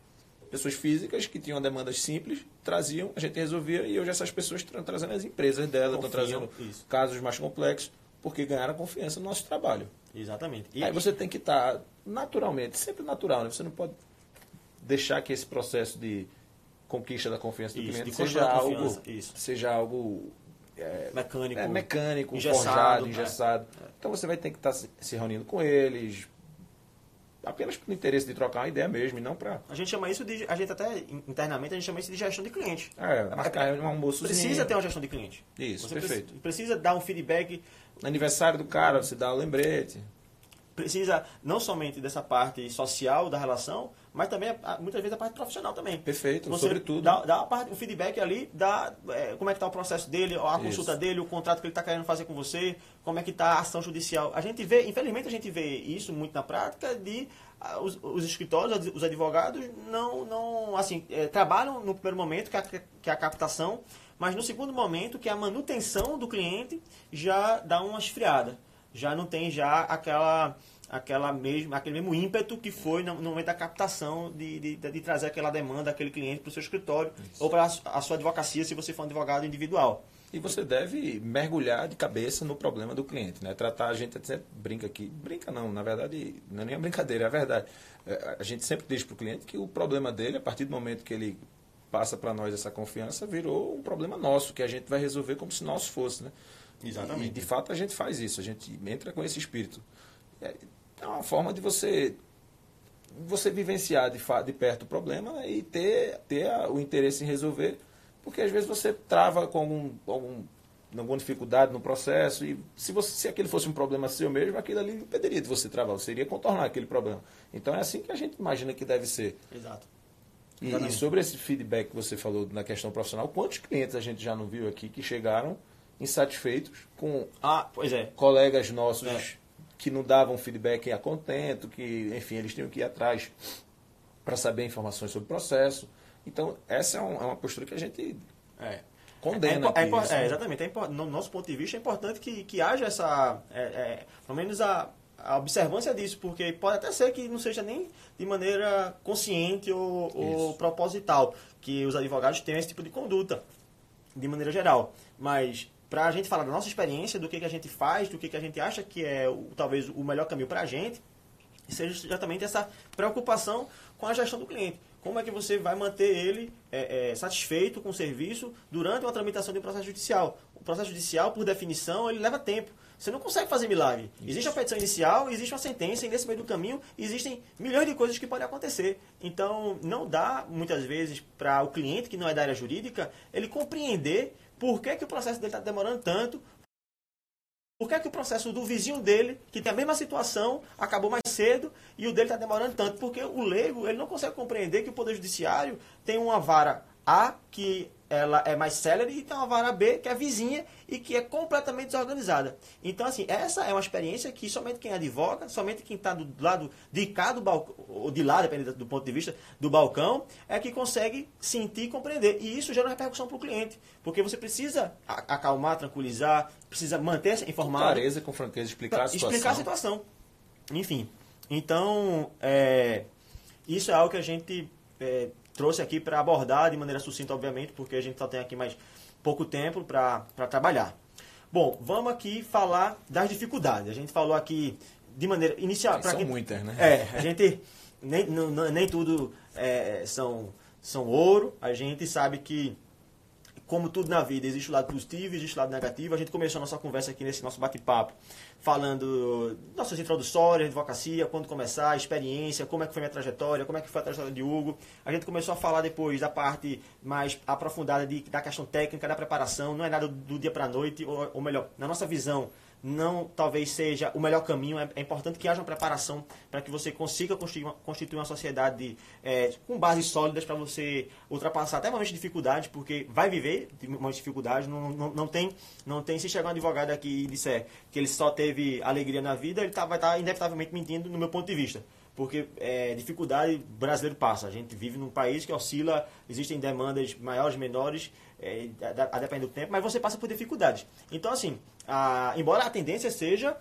pessoas físicas que tinham demandas simples, traziam, a gente resolvia e hoje essas pessoas estão trazendo as empresas dela, estão trazendo isso. casos mais complexos, porque ganharam confiança no nosso trabalho. Exatamente. E Aí você tem que estar tá naturalmente, sempre natural, né? Você não pode deixar que esse processo de conquista da confiança do isso, cliente seja algo, isso. seja algo é, mecânico, é, mecânico engessado, forjado, engessado. É. Então você vai ter que estar tá se reunindo com eles, apenas por interesse de trocar uma ideia mesmo, e não para... A gente chama isso de... A gente até, internamente, a gente chama isso de gestão de cliente. É, marcar um almoço. Precisa ter uma gestão de cliente. Isso, Você perfeito. Precisa dar um feedback... aniversário do cara, você dá o um lembrete precisa não somente dessa parte social da relação, mas também muitas vezes a parte profissional também. Perfeito, Você sobretudo. Dá, dá a parte, o feedback ali, dá é, como é que está o processo dele, a Isso. consulta dele, o contrato que ele está querendo fazer com você, como é que está a ação judicial. A gente vê, infelizmente a gente vê isso muito na prática de os, os escritórios, os advogados não, não assim, é, trabalham no primeiro momento, que a, que é a captação, mas no segundo momento, que é a manutenção do cliente, já dá uma esfriada já não tem já aquela aquela mesmo, aquele mesmo ímpeto que foi no, momento da captação de, de, de, trazer aquela demanda, aquele cliente para o seu escritório Isso. ou para a sua advocacia, se você for um advogado individual. E você deve mergulhar de cabeça no problema do cliente, né? Tratar a gente até brinca aqui, brinca não, na verdade não é nem brincadeira, é a verdade. É, a gente sempre diz para o cliente que o problema dele, a partir do momento que ele passa para nós essa confiança, virou um problema nosso, que a gente vai resolver como se nosso fosse, né? Exatamente. E, de fato a gente faz isso, a gente entra com esse espírito. É, é uma forma de você você vivenciar de, de perto o problema né, e ter, ter a, o interesse em resolver, porque às vezes você trava com algum, algum, alguma dificuldade no processo e se, você, se aquele fosse um problema seu mesmo, aquilo ali impediria de você travar, você iria contornar aquele problema. Então é assim que a gente imagina que deve ser. Exato. E, e sobre esse feedback que você falou na questão profissional, quantos clientes a gente já não viu aqui que chegaram insatisfeitos com ah, pois é. colegas nossos é. que não davam feedback a contento, que, enfim, eles tinham que ir atrás para saber informações sobre o processo. Então, essa é, um, é uma postura que a gente é. condena. É, aqui, é, é exatamente. no nosso ponto de vista, é importante que, que haja essa, pelo menos a, a observância disso, porque pode até ser que não seja nem de maneira consciente ou, ou proposital, que os advogados tenham esse tipo de conduta, de maneira geral. Mas para a gente falar da nossa experiência, do que, que a gente faz, do que, que a gente acha que é o, talvez o melhor caminho para a gente, seja exatamente essa preocupação com a gestão do cliente. Como é que você vai manter ele é, é, satisfeito com o serviço durante uma tramitação de um processo judicial? O processo judicial, por definição, ele leva tempo. Você não consegue fazer milagre. Isso. Existe a petição inicial, existe uma sentença, e nesse meio do caminho existem milhões de coisas que podem acontecer. Então, não dá, muitas vezes, para o cliente que não é da área jurídica, ele compreender por que, que o processo dele está demorando tanto? Por que, que o processo do vizinho dele, que tem a mesma situação, acabou mais cedo e o dele está demorando tanto? Porque o leigo ele não consegue compreender que o Poder Judiciário tem uma vara A que ela é mais célere e tem uma vara B que é vizinha e que é completamente desorganizada. Então, assim, essa é uma experiência que somente quem advoga, somente quem está do lado de cá do balcão, ou de lá, dependendo do ponto de vista do balcão, é que consegue sentir e compreender. E isso gera uma repercussão para o cliente, porque você precisa acalmar, tranquilizar, precisa manter-se informado. Com clareza, com franqueza, explicar a situação. Explicar a situação. Enfim. Então, é, isso é algo que a gente é, trouxe aqui para abordar de maneira sucinta, obviamente, porque a gente só tem aqui mais pouco tempo para trabalhar. Bom, vamos aqui falar das dificuldades. A gente falou aqui de maneira inicial. São quem, muitas, né? É, a gente nem, não, nem tudo é, são, são ouro. A gente sabe que como tudo na vida, existe o lado positivo, existe o lado negativo. A gente começou a nossa conversa aqui nesse nosso bate-papo falando nossas introdutórias, advocacia, quando começar, experiência, como é que foi minha trajetória, como é que foi a trajetória de Hugo. A gente começou a falar depois da parte mais aprofundada de, da questão técnica, da preparação. Não é nada do dia para a noite, ou, ou melhor, na nossa visão, não talvez seja o melhor caminho. É, é importante que haja uma preparação para que você consiga constituir uma, constituir uma sociedade é, com bases sólidas para você ultrapassar até momentos de dificuldade, porque vai viver momentos de dificuldade. Não, não, não, tem, não tem. Se chegar um advogado aqui e disser que ele só teve alegria na vida, ele tá, vai estar tá inevitavelmente mentindo no meu ponto de vista porque é, dificuldade brasileiro passa. A gente vive num país que oscila, existem demandas maiores, menores, é, a, a depender do tempo, mas você passa por dificuldades. Então, assim, a, embora a tendência seja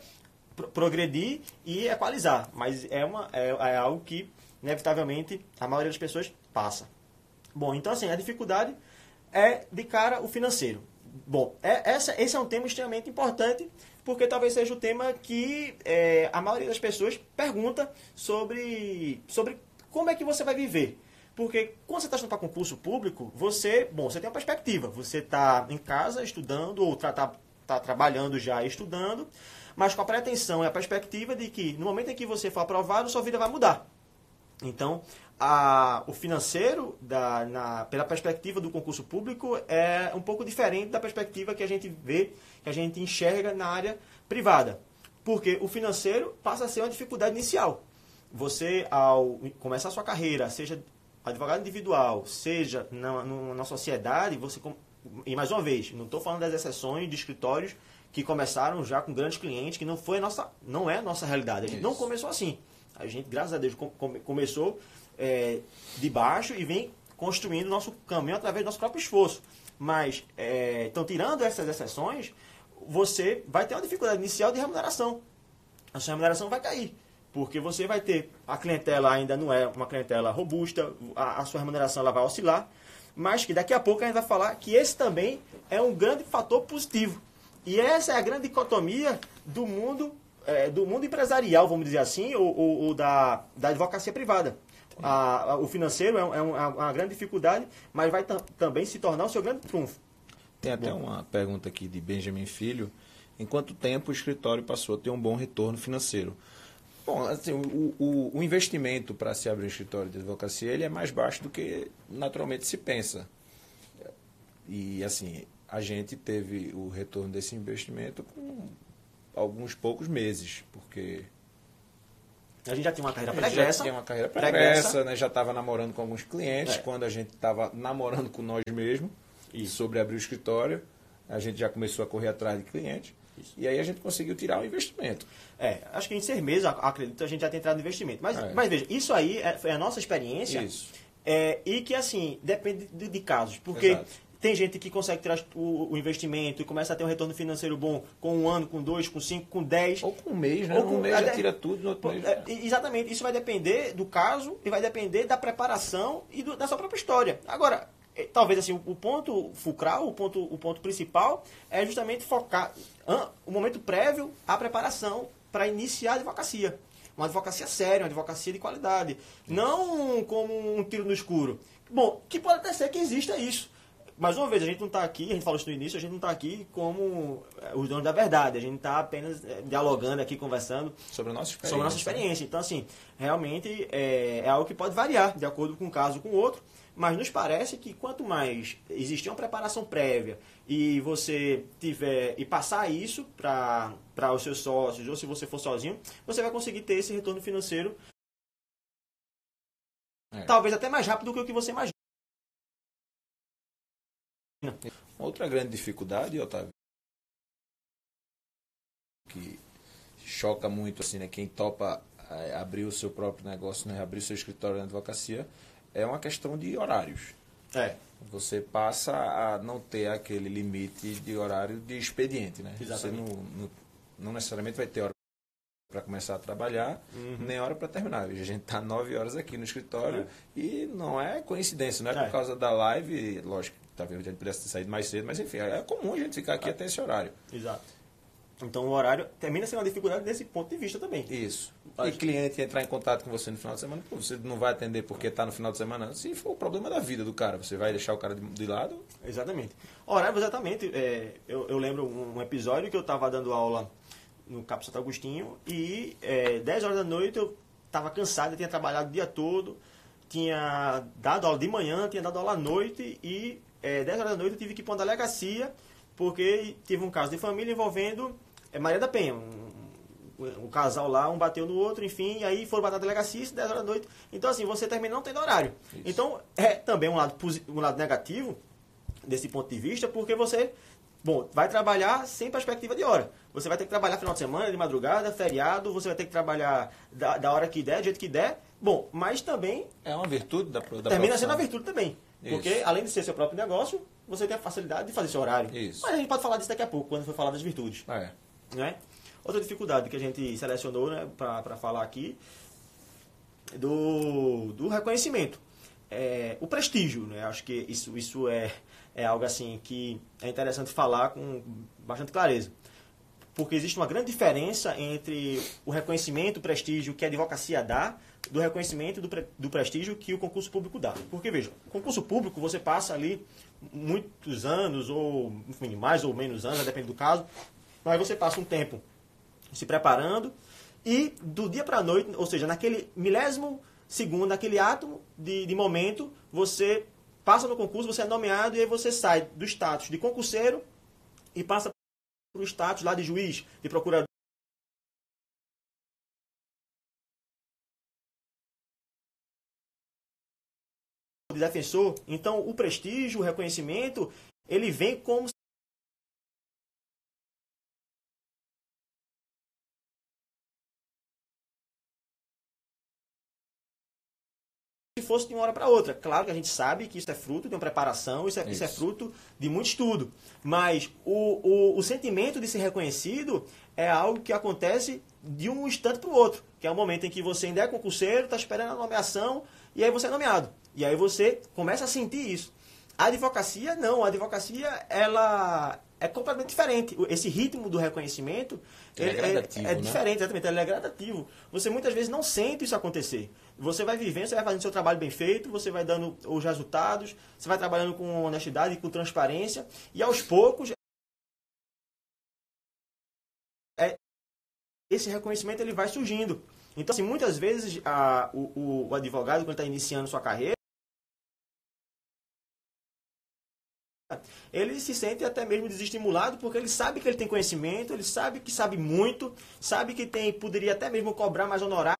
progredir e equalizar, mas é, uma, é, é, algo que, inevitavelmente, a maioria das pessoas passa. Bom, então, assim, a dificuldade é, de cara, o financeiro. Bom, é, essa, esse é um tema extremamente importante porque talvez seja o tema que é, a maioria das pessoas pergunta sobre, sobre como é que você vai viver. Porque quando você está estudando para concurso público, você, bom, você tem uma perspectiva. Você está em casa estudando ou está tá, tá trabalhando já estudando, mas com a pretensão e a perspectiva de que no momento em que você for aprovado, sua vida vai mudar. Então, a, o financeiro, da, na, pela perspectiva do concurso público, é um pouco diferente da perspectiva que a gente vê, que a gente enxerga na área privada. Porque o financeiro passa a ser uma dificuldade inicial. Você, ao começar a sua carreira, seja advogado individual, seja na, na sociedade, você. E mais uma vez, não estou falando das exceções de escritórios que começaram já com grandes clientes, que não foi nossa, não é a nossa realidade. A gente Isso. não começou assim. A gente, graças a Deus, começou é, de baixo e vem construindo nosso caminho através do nosso próprio esforço. Mas, é, então, tirando essas exceções, você vai ter uma dificuldade inicial de remuneração. A sua remuneração vai cair. Porque você vai ter, a clientela ainda não é uma clientela robusta, a, a sua remuneração ela vai oscilar, mas que daqui a pouco a gente vai falar que esse também é um grande fator positivo. E essa é a grande dicotomia do mundo, é, do mundo empresarial, vamos dizer assim, ou, ou, ou da, da advocacia privada a, a, o financeiro é, é, uma, uma, grande dificuldade, mas vai também se tornar o seu grande trunfo. Tem até bom. uma pergunta aqui de Benjamin Filho. Em quanto tempo o escritório passou a ter um bom retorno financeiro? Bom, assim, o, o, o investimento para se abrir um escritório de advocacia ele é mais baixo do que naturalmente se pensa. E, assim, a gente teve o retorno desse investimento com alguns poucos meses, porque a gente já tinha uma carreira pregressa. Já tinha uma carreira pregressa, né? já estava namorando com alguns clientes, é. quando a gente estava namorando com nós mesmos sobre abrir o escritório, a gente já começou a correr atrás de clientes. Isso. E aí a gente conseguiu tirar o investimento. É, acho que em seis meses, acredito, a gente já tem entrado no investimento. Mas, é. mas veja, isso aí é, foi a nossa experiência. Isso. É, e que, assim, depende de, de casos. Porque Exato. Tem gente que consegue tirar o, o, investimento e começa a ter um retorno financeiro bom com um ano, com dois, com cinco, com dez. Ou com um mês, né? Ou com um mês já tira tudo, no outro mês. É, exatamente. Isso vai depender do caso e vai depender da preparação e do, da sua própria história. Agora, talvez assim, o, ponto fulcral, o ponto, o ponto principal é justamente focar o momento prévio à preparação para iniciar a advocacia. Uma advocacia séria, uma advocacia de qualidade. Não como um tiro no escuro. Bom, que pode até ser que exista isso mais uma vez, a gente não está aqui, a gente falou isso no início, a gente não está aqui como é, os donos da verdade, a gente está apenas é, dialogando aqui, conversando sobre a nossa experiência. Sobre a nossa experiência. Então, assim, realmente é, é algo que pode variar de acordo com um caso com o outro, mas nos parece que quanto mais existir uma preparação prévia e você tiver e passar isso para os seus sócios, ou se você for sozinho, você vai conseguir ter esse retorno financeiro é. talvez até mais rápido do que o que você imagina. Outra grande dificuldade, Otávio, que choca muito assim, né, quem topa é, abrir o seu próprio negócio, né, abrir o seu escritório na advocacia, é uma questão de horários. É. Você passa a não ter aquele limite de horário de expediente, né? Exatamente. Você não, não, não necessariamente vai ter hora para começar a trabalhar, Uhum. nem hora para terminar. A gente está nove horas aqui no escritório É. e não é coincidência, não é, É. por causa da live, lógico, talvez a gente pudesse ter saído mais cedo, mas enfim, é comum a gente ficar aqui até esse horário. Exato. Então o horário termina sendo uma dificuldade desse ponto de vista também. Isso. E cliente entrar em contato com você no final de semana, pô, você não vai atender porque está no final de semana. Se for o problema da vida do cara, você vai deixar o cara de, de lado? Exatamente. Horário, exatamente. É, eu, eu lembro um, um episódio que eu estava dando aula no Capo Santo Agostinho e é, 10 horas da noite eu estava cansado, eu tinha trabalhado o dia todo, tinha dado aula de manhã, tinha dado aula à noite e é, 10 horas da noite eu tive que ir para uma delegacia porque tive um caso de família envolvendo é, Maria da Penha. Um, um casal lá, um bateu no outro, enfim, e aí foram bater na delegacia, isso 10 horas da noite. Então, assim, você termina não tendo horário. Isso. Então, é também um lado, um lado negativo desse ponto de vista, porque você, bom, vai trabalhar sem perspectiva de hora. Você vai ter que trabalhar final de semana, de madrugada, feriado, você vai ter que trabalhar da, da hora que der, do jeito que der. Bom, mas também É uma virtude da, da termina profissão. sendo uma virtude também. Isso. Porque, além de ser seu próprio negócio, você tem a facilidade de fazer seu horário. Isso. Mas a gente pode falar disso daqui a pouco, quando for falar das virtudes É. né? Outra dificuldade que a gente selecionou né, para falar aqui do, do reconhecimento. É, o prestígio, né? Acho que isso, isso é, é algo assim que é interessante falar com bastante clareza. Porque existe uma grande diferença entre o reconhecimento, o prestígio que a advocacia dá, do reconhecimento do, pre- do prestígio que o concurso público dá. Porque, veja, concurso público você passa ali muitos anos, ou enfim, mais ou menos anos, depende do caso, mas você passa um tempo se preparando e do dia para a noite, ou seja, naquele milésimo segundo, naquele átomo de, de momento, você passa no concurso, você é nomeado e aí você sai do status de concurseiro e passa para o status lá de juiz, de procurador. de defensor. Então, o prestígio, o reconhecimento, ele vem como se fosse de uma hora para outra. Claro que a gente sabe que isso é fruto de uma preparação, isso é, isso. é Isso. fruto de muito estudo. Mas o, o, o sentimento de ser reconhecido é algo que acontece de um instante para o outro, que é o momento em que você ainda é concurseiro, está esperando a nomeação, e aí você é nomeado. E aí você começa a sentir isso. A advocacia, não. A advocacia, ela é completamente diferente. Esse ritmo do reconhecimento Ele é gradativo, é né? diferente, exatamente. Ele é gradativo. Você muitas vezes não sente isso acontecer. Você vai vivendo, você vai fazendo seu trabalho bem feito, você vai dando os resultados, você vai trabalhando com honestidade, com transparência, e aos poucos é, esse reconhecimento ele vai surgindo. Então, assim, muitas vezes a- o- o advogado, quando está iniciando sua carreira, ele se sente até mesmo desestimulado porque ele sabe que ele tem conhecimento, ele sabe que sabe muito, sabe que tem poderia até mesmo cobrar mais honorário,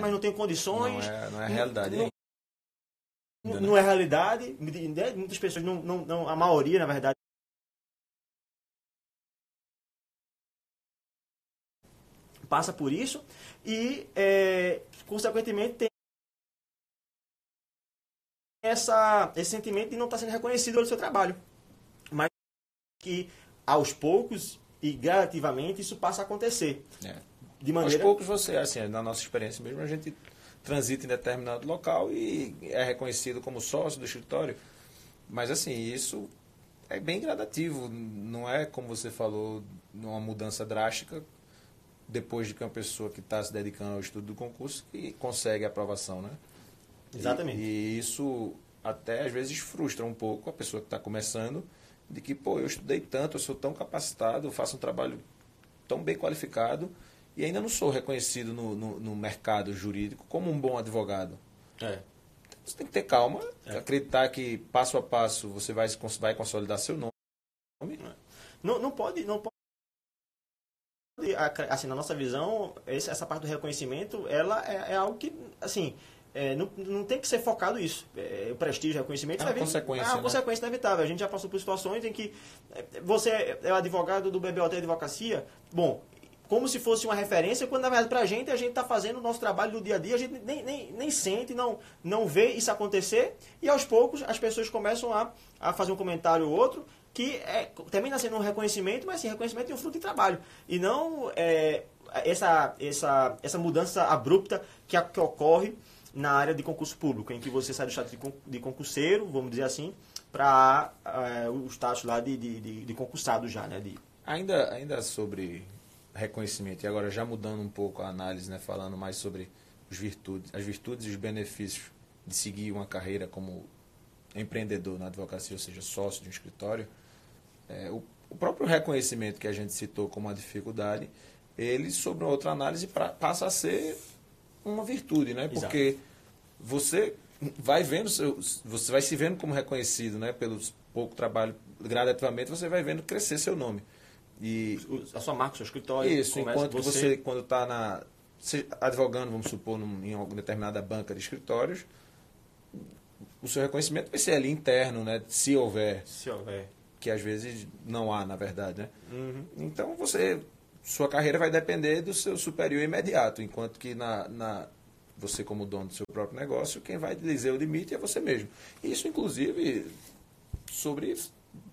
mas não tem condições. Não é, não é realidade. Não- Não, não é realidade. né? Muitas pessoas, não, não, não, a maioria, na verdade, passa por isso e, é, consequentemente, tem essa, esse sentimento de não estar sendo reconhecido pelo seu trabalho. Mas que, aos poucos e gradativamente, isso passa a acontecer. É. De Aos maneira... poucos você, assim, na nossa experiência mesmo, a gente transita em determinado local e é reconhecido como sócio do escritório. Mas assim, isso é bem gradativo, não é como você falou, uma mudança drástica depois de que uma pessoa que está se dedicando ao estudo do concurso que consegue a aprovação, né? Exatamente. E, e isso até às vezes frustra um pouco a pessoa que está começando, de que, pô, eu estudei tanto, eu sou tão capacitado, eu faço um trabalho tão bem qualificado e ainda não sou reconhecido no, no, no mercado jurídico como um bom advogado. É. Você tem que ter calma, É. acreditar que passo a passo você vai, vai consolidar seu nome. Não, não pode, não pode, assim, na nossa visão, essa parte do reconhecimento, ela é, é algo que, assim, é, não, não tem que ser focado isso. É, o prestígio, o reconhecimento... É uma vir- consequência, É uma né? consequência inevitável. A gente já passou por situações em que é, você é o advogado do BBOT Advocacia, bom, como se fosse uma referência, quando na verdade pra gente, a gente está fazendo o nosso trabalho do dia a dia, a gente nem, nem, nem sente, não, não vê isso acontecer, e aos poucos as pessoas começam a, a fazer um comentário ou outro, que é, termina sendo um reconhecimento, mas sim, reconhecimento de um fruto de trabalho. E não é, essa, essa, essa mudança abrupta que, a- que ocorre na área de concurso público, em que você sai do status de, con- de concurseiro, vamos dizer assim, para o status lá de, de, de, concursado já, né? De, Ainda, ainda sobre reconhecimento, e agora já mudando um pouco a análise, né, falando mais sobre os virtudes, as virtudes e os benefícios de seguir uma carreira como empreendedor na advocacia, ou seja, sócio de um escritório, é, o, o próprio reconhecimento que a gente citou como uma dificuldade, ele, sobre outra análise, pra, passa a ser uma virtude, né? Exato. Porque você vai vendo, você vai se vendo como reconhecido, né? Pelo pouco trabalho, gradativamente, você vai vendo crescer seu nome. E a sua marca, o seu escritório. isso, enquanto que você, quando está na se- advogando, vamos supor, num, em alguma determinada banca de escritórios, o seu reconhecimento vai ser ali interno, né? Se houver, Se houver. que às vezes não há, na verdade, né? Uhum. Então você, sua carreira vai depender do seu superior imediato, enquanto que na, na você como dono do seu próprio negócio, quem vai dizer o limite é você mesmo. Isso, inclusive, sobre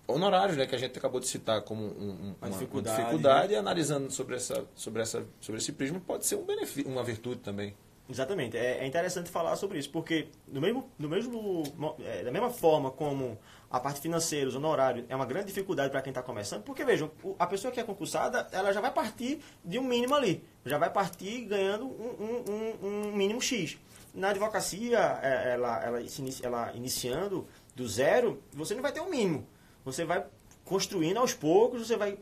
honorários, né, que a gente acabou de citar como um- um- uma, dificuldade, uma dificuldade, e analisando sobre, essa, sobre, essa, sobre esse prisma, pode ser um benefício, uma virtude também. Exatamente. É, é interessante falar sobre isso, porque no mesmo, no mesmo, mo- é, da mesma forma como a parte financeira, os honorários, é uma grande dificuldade para quem está começando, porque vejam, a pessoa que é concursada, ela já vai partir de um mínimo ali, já vai partir ganhando um, um- um- mínimo X. Na advocacia, é, ela, ela, ela iniciando do zero, você não vai ter um mínimo. Você vai construindo aos poucos, você vai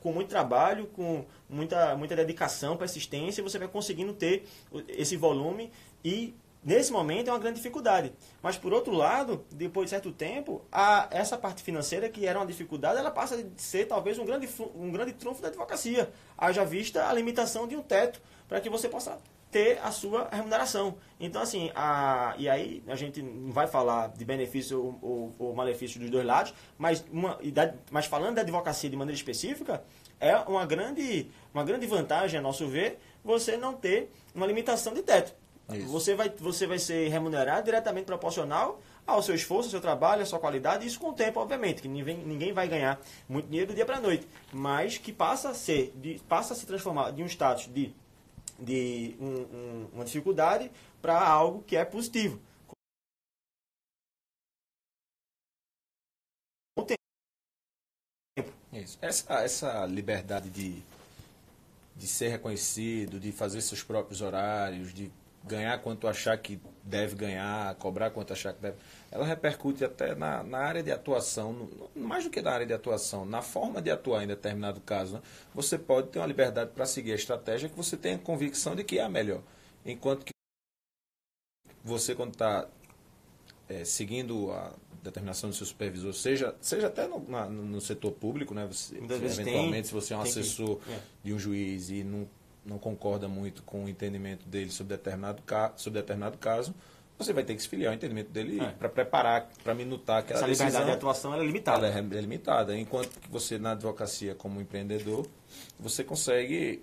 com muito trabalho, com muita, muita dedicação, persistência, você vai conseguindo ter esse volume e nesse momento é uma grande dificuldade. Mas por outro lado, depois de certo tempo, a, essa parte financeira que era uma dificuldade, ela passa a ser talvez um grande, um grande trunfo da advocacia. Haja vista a limitação de um teto para que você possa ter a sua remuneração. Então, assim, a, e aí a gente não vai falar de benefício ou, ou, ou malefício dos dois lados, mas, uma, mas falando da advocacia de maneira específica, é uma grande, uma grande vantagem, a nosso ver, você não ter uma limitação de teto. Isso. Você vai, você vai ser remunerado diretamente proporcional ao seu esforço, ao seu trabalho, à sua qualidade, isso com o tempo, obviamente, que ninguém, ninguém vai ganhar muito dinheiro do dia para a noite, mas que passa a ser, de, passa a se transformar de um status de de um- um- uma dificuldade para algo que é positivo. Com o tempo. Isso. Essa, essa liberdade de, de ser reconhecido, de fazer seus próprios horários, de ganhar quanto achar que deve ganhar, cobrar quanto achar que deve, ela repercute até na, na área de atuação, no- mais do que na área de atuação, na forma de atuar em determinado caso. né? Você pode ter uma liberdade para seguir a estratégia que você tenha convicção de que é a melhor. Enquanto que você, quando está é, seguindo a determinação do seu supervisor, seja, seja até no, na- no setor público, né? Você, eventualmente, tem- se você é um tem que- assessor é. de um juiz e não, não concorda muito com o entendimento dele sobre determinado, ca, sobre determinado caso, você vai ter que se filiar ao entendimento dele É. para preparar, para minutar aquela Essa liberdade decisão. de atuação é limitada. Ela é limitada. Enquanto que você, na advocacia, como empreendedor, você consegue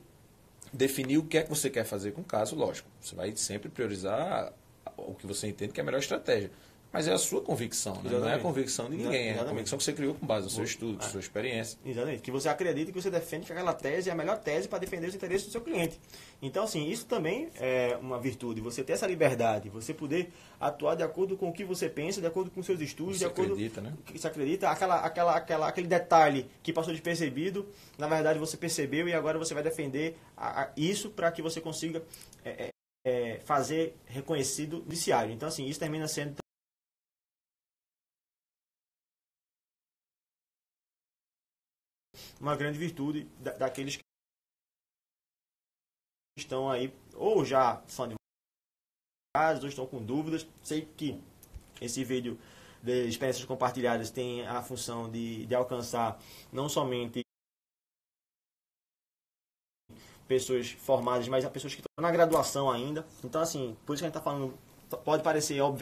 definir o que é que você quer fazer com o caso, lógico. Você vai sempre priorizar o que você entende que é a melhor estratégia. Mas é a sua convicção, né? não é a Exatamente. convicção de ninguém. É a Exatamente. convicção que você criou com base no seu estudo, É. sua experiência. Exatamente. Que você acredita que você defende que aquela tese é a melhor tese para defender os interesses do seu cliente. Então, assim, isso também é uma virtude. Você ter essa liberdade, você poder atuar de acordo com o que você pensa, de acordo com os seus estudos, Você de acordo acredita, né? que você acredita. Aquela, aquela, aquela, aquele detalhe que passou despercebido, na verdade você percebeu e agora você vai defender a- a- isso para que você consiga é, é, é, fazer reconhecido judiciário. Então, assim, isso termina sendo uma grande virtude da- daqueles que estão aí, ou já são advogados, ou estão com dúvidas. Sei que esse vídeo de experiências compartilhadas tem a função de, de alcançar não somente pessoas formadas, mas a pessoas que estão na graduação ainda. Então, assim, por isso que a gente está falando pode parecer óbvio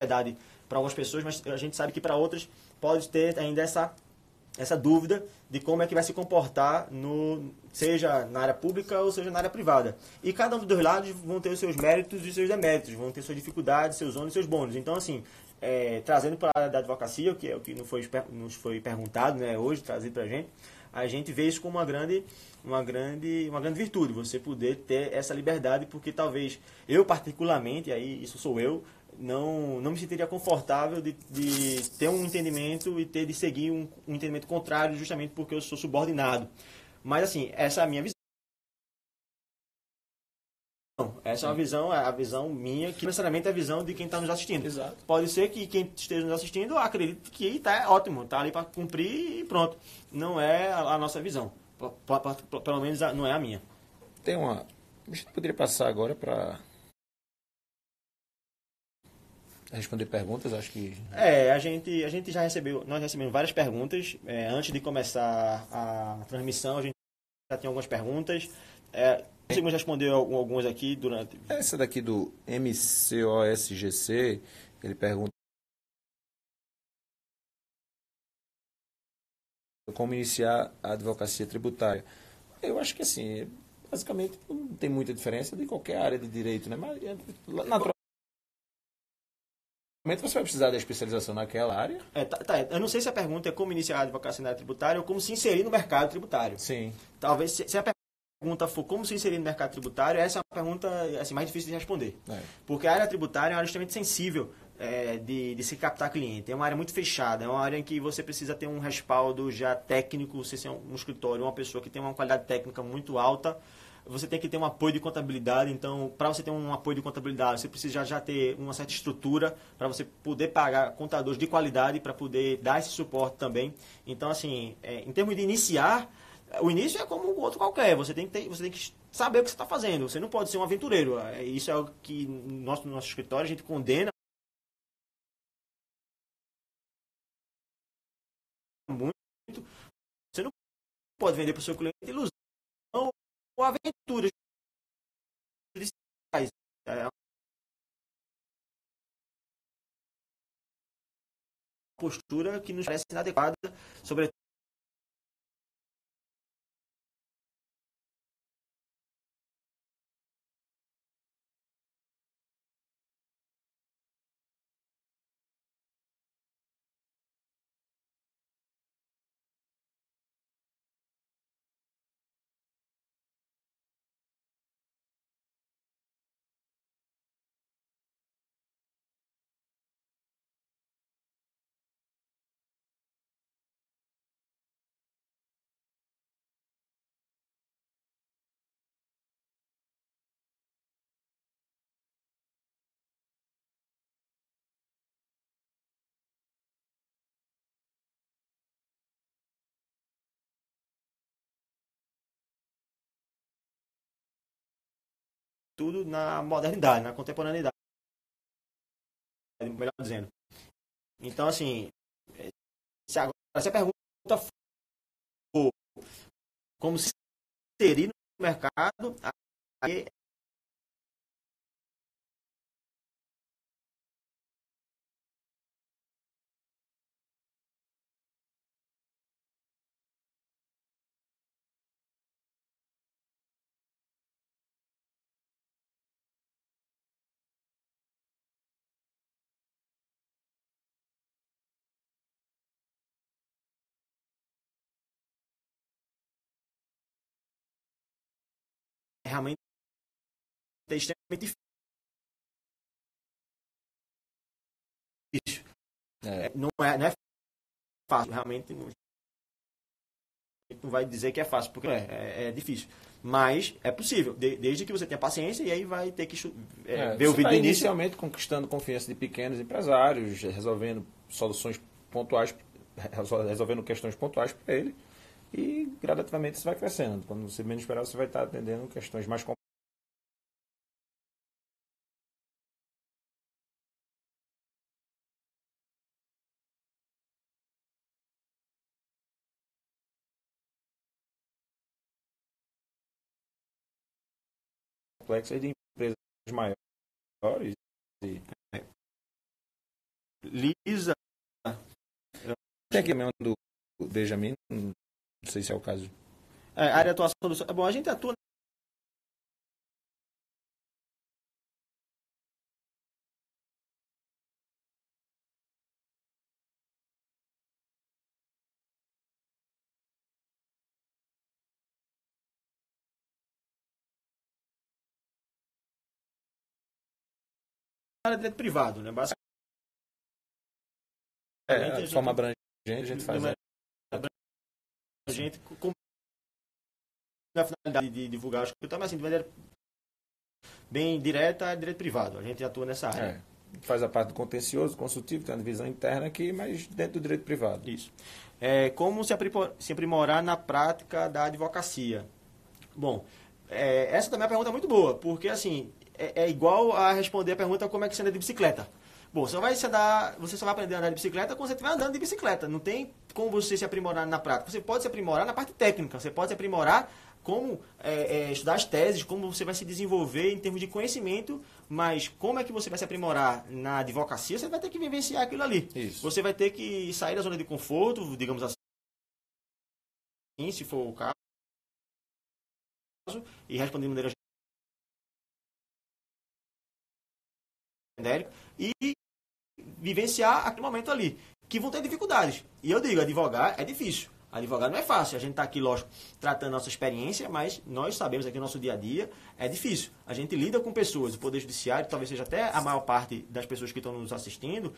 verdade para algumas pessoas, mas a gente sabe que para outras pode ter ainda essa essa dúvida de como é que vai se comportar no seja na área pública ou seja na área privada. E cada um dos lados vão ter os seus méritos e os seus deméritos, vão ter suas dificuldades, seus ônus e seus bônus. Então assim, é, trazendo para a área da advocacia, que é o que nos foi, nos foi perguntado né, hoje, trazido para a gente, a gente vê isso como uma grande, uma, grande, uma grande virtude, você poder ter essa liberdade, porque talvez eu particularmente, aí isso sou eu, não, não me sentiria confortável de, de ter um entendimento e ter de seguir um, um entendimento contrário justamente porque eu sou subordinado. Mas assim, essa é a minha visão. Essa é uma visão, é a visão minha, que necessariamente é a visão de quem está nos assistindo. Exato. Pode ser que quem esteja nos assistindo acredite que está ótimo, está ali para cumprir e pronto. Não é a, a nossa visão. P pelo menos não é a minha. Tem uma. A gente poderia passar agora para responder perguntas, acho que. É, a gente, a gente já recebeu, nós recebemos várias perguntas. É, antes de começar a transmissão, a gente já tem algumas perguntas. É, conseguimos responder algumas aqui durante. Essa daqui do MCOSGC, ele pergunta. Como iniciar a advocacia tributária? Eu acho que assim, basicamente não tem muita diferença de qualquer área de direito, né? Mas é, naturalmente você vai precisar da especialização naquela área. É, tá, tá, eu não sei se a pergunta é como iniciar a advocacia na área tributária ou como se inserir no mercado tributário. Sim. Talvez, se, se a pergunta for como se inserir no mercado tributário, essa é uma pergunta assim, mais difícil de responder. É. Porque a área tributária é uma área extremamente sensível é, de, de se captar cliente. É uma área muito fechada, é uma área em que você precisa ter um respaldo já técnico, você ser um, um escritório, uma pessoa que tem uma qualidade técnica muito alta você tem que ter um apoio de contabilidade. Então, para você ter um apoio de contabilidade, você precisa já ter uma certa estrutura para você poder pagar contadores de qualidade para poder dar esse suporte também. Então, assim, é, em termos de iniciar, o início é como o outro qualquer. Você tem que, ter, você tem que saber o que você está fazendo. Você não pode ser um aventureiro. É, isso é o que no nosso, no nosso escritório a gente condena muito. Você não pode vender para o seu cliente ilusão ou aventuras judiciais. É postura que nos parece inadequada, sobretudo tudo na modernidade, na contemporaneidade, melhor dizendo. Então, assim, se, agora, se a pergunta for como se inserir no mercado, aí extremamente difícil. É. Não, é, não é fácil, realmente. Não, não vai dizer que é fácil, porque é, é, é difícil. Mas é possível, de, desde que você tenha paciência e aí vai ter que é, é, ver o vídeo tá início. inicialmente conquistando confiança de pequenos empresários, resolvendo soluções pontuais, resolvendo questões pontuais para ele e gradativamente isso vai crescendo. Quando você menos esperar, você vai estar atendendo questões mais complexas. Complexas de empresas maiores. E... Lisa. Tem aqui mesmo do Benjamin, não sei se é o caso. É, área de atuação do. Bom, a gente atua área de direito privado, né? Basicamente, É, a de gente- forma abrangente, a gente faz. Não é- a- gente com na finalidade de divulgar o escritório, mas assim, de maneira bem direta, é direito privado. A gente atua nessa área. É, faz a parte do contencioso, consultivo, tem uma divisão interna aqui, mas dentro do direito privado. Isso. É, como se aprimo- se aprimorar na prática da advocacia? Bom, é, essa também é uma pergunta muito boa, porque assim, é, é igual a responder a pergunta como é que você anda de bicicleta. Bom, você, vai se andar, você só vai aprender a andar de bicicleta quando você estiver andando de bicicleta. Não tem como você se aprimorar na prática. Você pode se aprimorar na parte técnica, você pode se aprimorar como é, é, estudar as teses, como você vai se desenvolver em termos de conhecimento, mas como é que você vai se aprimorar na advocacia, você vai ter que vivenciar aquilo ali. Isso. Você vai ter que sair da zona de conforto, digamos assim, se for o caso, e responder de maneira genérica, e vivenciar aquele momento ali, que vão ter dificuldades. E eu digo, advogar é difícil. Advogar não é fácil. A gente está aqui, lógico, tratando nossa experiência, mas nós sabemos aqui no nosso dia a dia, é difícil. A gente lida com pessoas, o Poder Judiciário, talvez seja até a maior parte das pessoas que estão nos assistindo,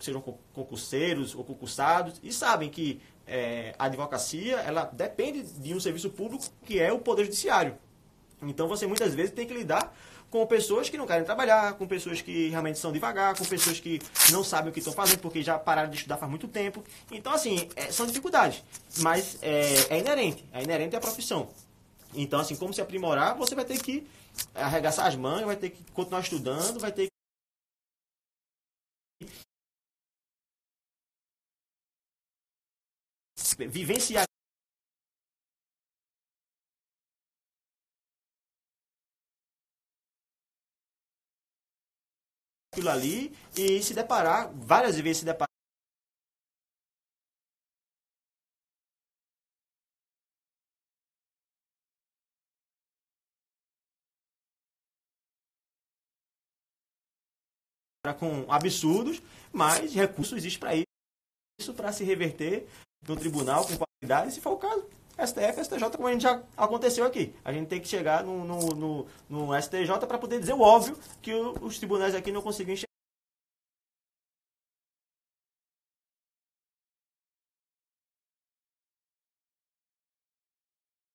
sejam con- concurseiros ou concursados, e sabem que é, a advocacia, ela depende de um serviço público que é o Poder Judiciário. Então você muitas vezes tem que lidar com pessoas que não querem trabalhar, com pessoas que realmente são devagar, com pessoas que não sabem o que estão fazendo porque já pararam de estudar faz muito tempo. Então, assim, é, são dificuldades, mas é, é inerente, é inerente à profissão. Então, assim, como se aprimorar, você vai ter que arregaçar as mangas, vai ter que continuar estudando, vai ter que vivenciar aquilo ali e se deparar, várias vezes se deparar com absurdos, mas recurso existe para isso, para se reverter no tribunal com qualidade, se for o caso. STF, STJ, como a gente já aconteceu aqui. A gente tem que chegar no, no, no, no STJ para poder dizer o óbvio que o- os tribunais aqui não conseguiam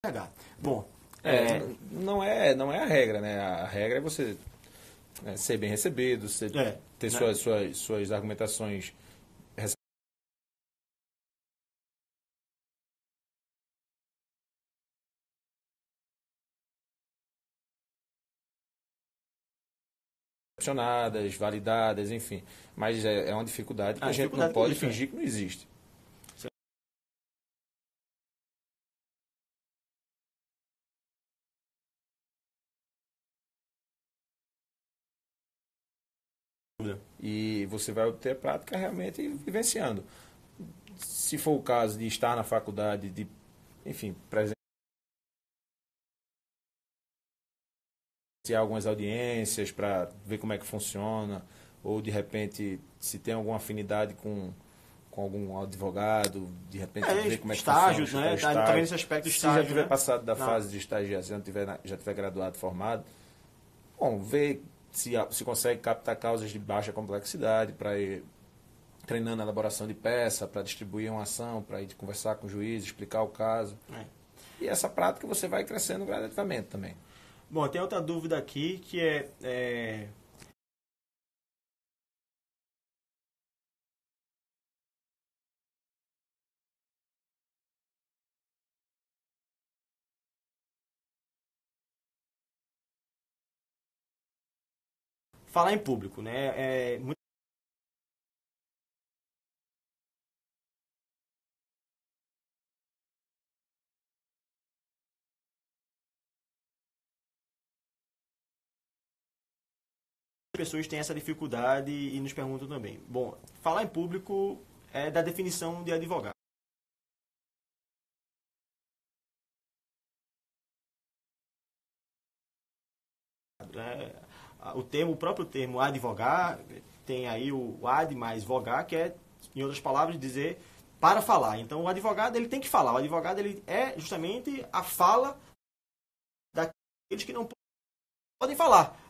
enxergar. Bom, É, é, não é não é a regra, né? A regra é você né, ser bem recebido, você É, ter né? suas, suas, suas argumentações recepcionadas, validadas, enfim. Mas é, é uma dificuldade que Ah, a gente não pode existe, fingir que não existe. E você vai obter a prática realmente vivenciando. Se for o caso de estar na faculdade, de, enfim, presenciar algumas audiências para ver como é que funciona, ou de repente se tem alguma afinidade com, com algum advogado, de repente É, ver como é que estágios, funciona. né? chutar Tá- estágio. tá vendo esse aspecto de Se estágio, já tiver né? passado da Não. fase de estagiar, se já tiver, já tiver graduado, formado, bom, ver se, se consegue captar causas de baixa complexidade para ir treinando a elaboração de peça, para distribuir uma ação, para ir conversar com o juiz, explicar o caso. É. E essa prática você vai crescendo gradativamente também. Bom, tem outra dúvida aqui que é, é, falar em público, né? É, pessoas têm essa dificuldade e nos perguntam também. Bom, falar em público é da definição de advogado. É, o termo, o próprio termo advogar, tem aí o ad mais vogar, que é, em outras palavras, dizer para falar. Então, o advogado ele tem que falar. O advogado ele é justamente a fala daqueles que não podem falar.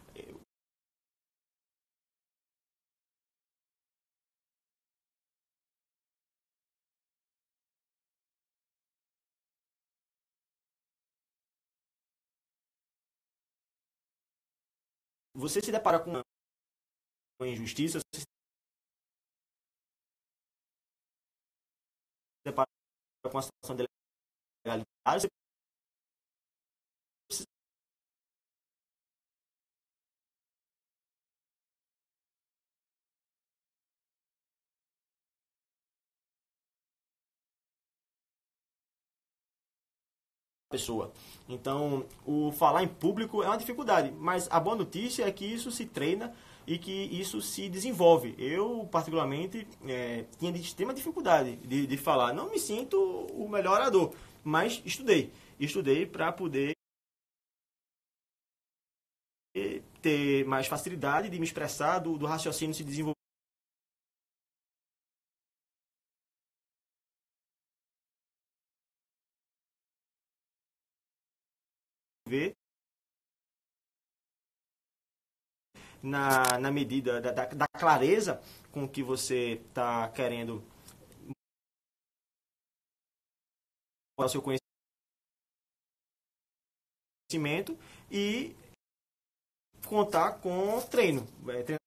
Você se depara com uma injustiça, você se depara com uma situação de legalidade, pessoa. Então, o falar em público é uma dificuldade, mas a boa notícia é que isso se treina e que isso se desenvolve. Eu, particularmente, é, tinha de extrema dificuldade de, de falar. Não me sinto o melhor orador, mas estudei. Estudei para poder ter mais facilidade de me expressar, do, do raciocínio se desenvolver. Na, na medida da, da, da clareza com que você está querendo o seu conhecimento e contar com treino. É,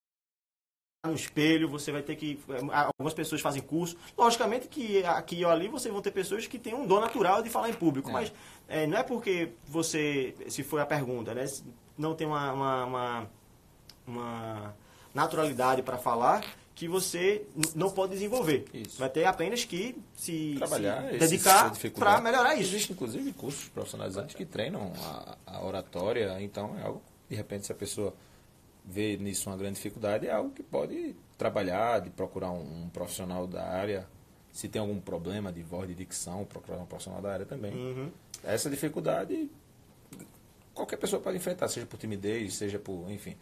no espelho, você vai ter que. Algumas pessoas fazem curso. Logicamente que aqui ou ali você vão ter pessoas que têm um dom natural de falar em público, é. mas é, não é porque você, se foi a pergunta, né, não tem uma, uma, uma uma naturalidade para falar que você não pode desenvolver. Isso. Vai ter apenas que se, Trabalhar se dedicar para melhorar isso. Existem, inclusive, cursos profissionalizantes que treinam a, a, oratória, então é algo, de repente, se a pessoa vê nisso uma grande dificuldade, é algo que pode trabalhar, de procurar um, um profissional da área. Se tem algum problema de voz, de dicção, procurar um profissional da área também. Uhum. Essa dificuldade, qualquer pessoa pode enfrentar, seja por timidez, seja por, enfim,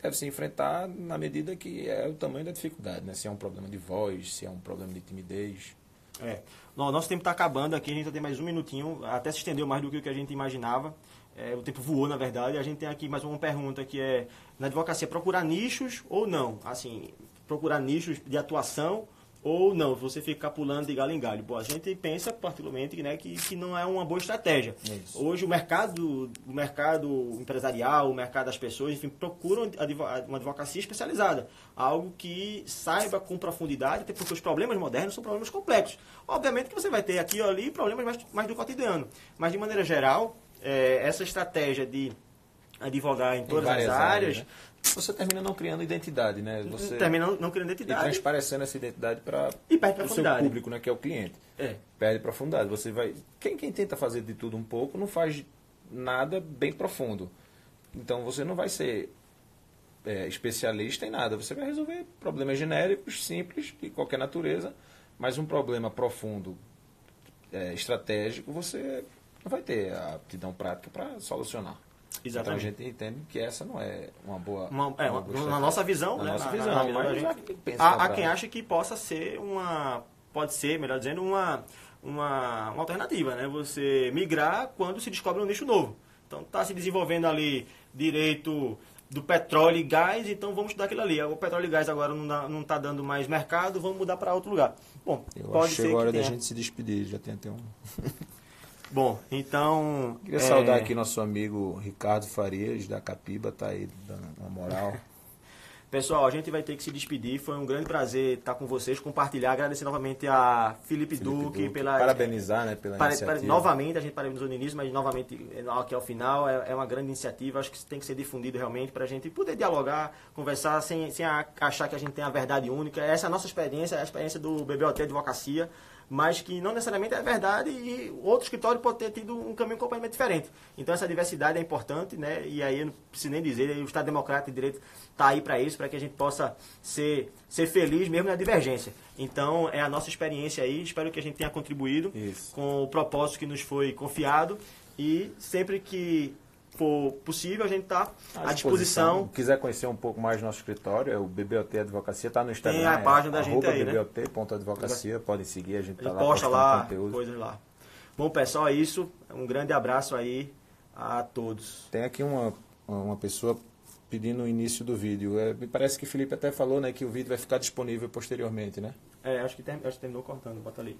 deve se enfrentar na medida que é o tamanho da dificuldade, né? Se é um problema de voz, se é um problema de timidez. É. Nosso tempo está acabando aqui, a gente tem mais um minutinho, até se estendeu mais do que o que a gente imaginava. É, o tempo voou, na verdade. A gente tem aqui mais uma pergunta que é, na advocacia, procurar nichos ou não? Assim, procurar nichos de atuação ou não, você ficar pulando de galho em galho. Bom, a gente pensa particularmente né, que, que não é uma boa estratégia. Isso. Hoje o mercado, o mercado empresarial, o mercado das pessoas, enfim, procuram uma advocacia especializada. Algo que saiba com profundidade, até porque os problemas modernos são problemas complexos. Obviamente que você vai ter aqui ou ali problemas mais, mais do cotidiano. Mas de maneira geral, é, essa estratégia de advogar em todas as áreas, áreas né? você termina não criando identidade, né? Você termina não, criando identidade. E transparecendo essa identidade para o seu público, né? Que é o cliente. É. Perde profundidade. Você vai. Quem, quem tenta fazer de tudo um pouco não faz nada bem profundo. Então você não vai ser é, especialista em nada. Você vai resolver problemas genéricos, simples, de qualquer natureza, mas um problema profundo, é, estratégico, você não vai ter a aptidão prática para solucionar. Exatamente. Então a gente entende que essa não é uma boa. Uma, é, uma na nossa visão, na né? Nossa visão, na, na, mas gente, há, há quem acha que possa ser uma. Pode ser, melhor dizendo, uma, uma, uma alternativa, né? Você migrar quando se descobre um nicho novo. Então está se desenvolvendo ali direito do petróleo e gás, então vamos estudar aquilo ali. O petróleo e gás agora não está dando mais mercado, vamos mudar para outro lugar. Bom, Eu pode acho ser. Agora da gente se despedir, já tem até um. Bom, então. Queria é... saudar aqui nosso amigo Ricardo Farias, da Capiba, tá aí dando uma moral. Pessoal, a gente vai ter que se despedir. Foi um grande prazer estar com vocês, compartilhar. Agradecer novamente a Felipe, Felipe Duque, Duque pela. Parabenizar, né? Pela para, iniciativa. Para, novamente, a gente parabenizou no início, mas novamente aqui ao final. É, é uma grande iniciativa. Acho que tem que ser difundido realmente para a gente poder dialogar, conversar sem, sem achar que a gente tem a verdade única. Essa é a nossa experiência, é a experiência do BBOT Advocacia. Mas que não necessariamente é verdade e outro escritório pode ter tido um caminho completamente diferente. Então essa diversidade é importante, né? E aí eu não preciso nem dizer, o Estado Democrático de Direito está aí para isso, para que a gente possa ser, ser feliz mesmo na divergência. Então é a nossa experiência aí, espero que a gente tenha contribuído Isso. com o propósito que nos foi confiado e sempre que for possível, a gente está à disposição. Quiser conhecer um pouco mais do nosso escritório, é o BBOT Advocacia, está no Instagram. Tem a página da é, gente aí, né? BBOT.advocacia, podem seguir, a gente está lá posta lá conteúdo. coisas lá. Bom, pessoal, é isso. Um grande abraço aí a todos. Tem aqui uma, uma pessoa pedindo o início do vídeo. É, me parece que o Felipe até falou né, que o vídeo vai ficar disponível posteriormente, né? É, acho que, term- acho que terminou cortando, bota ali.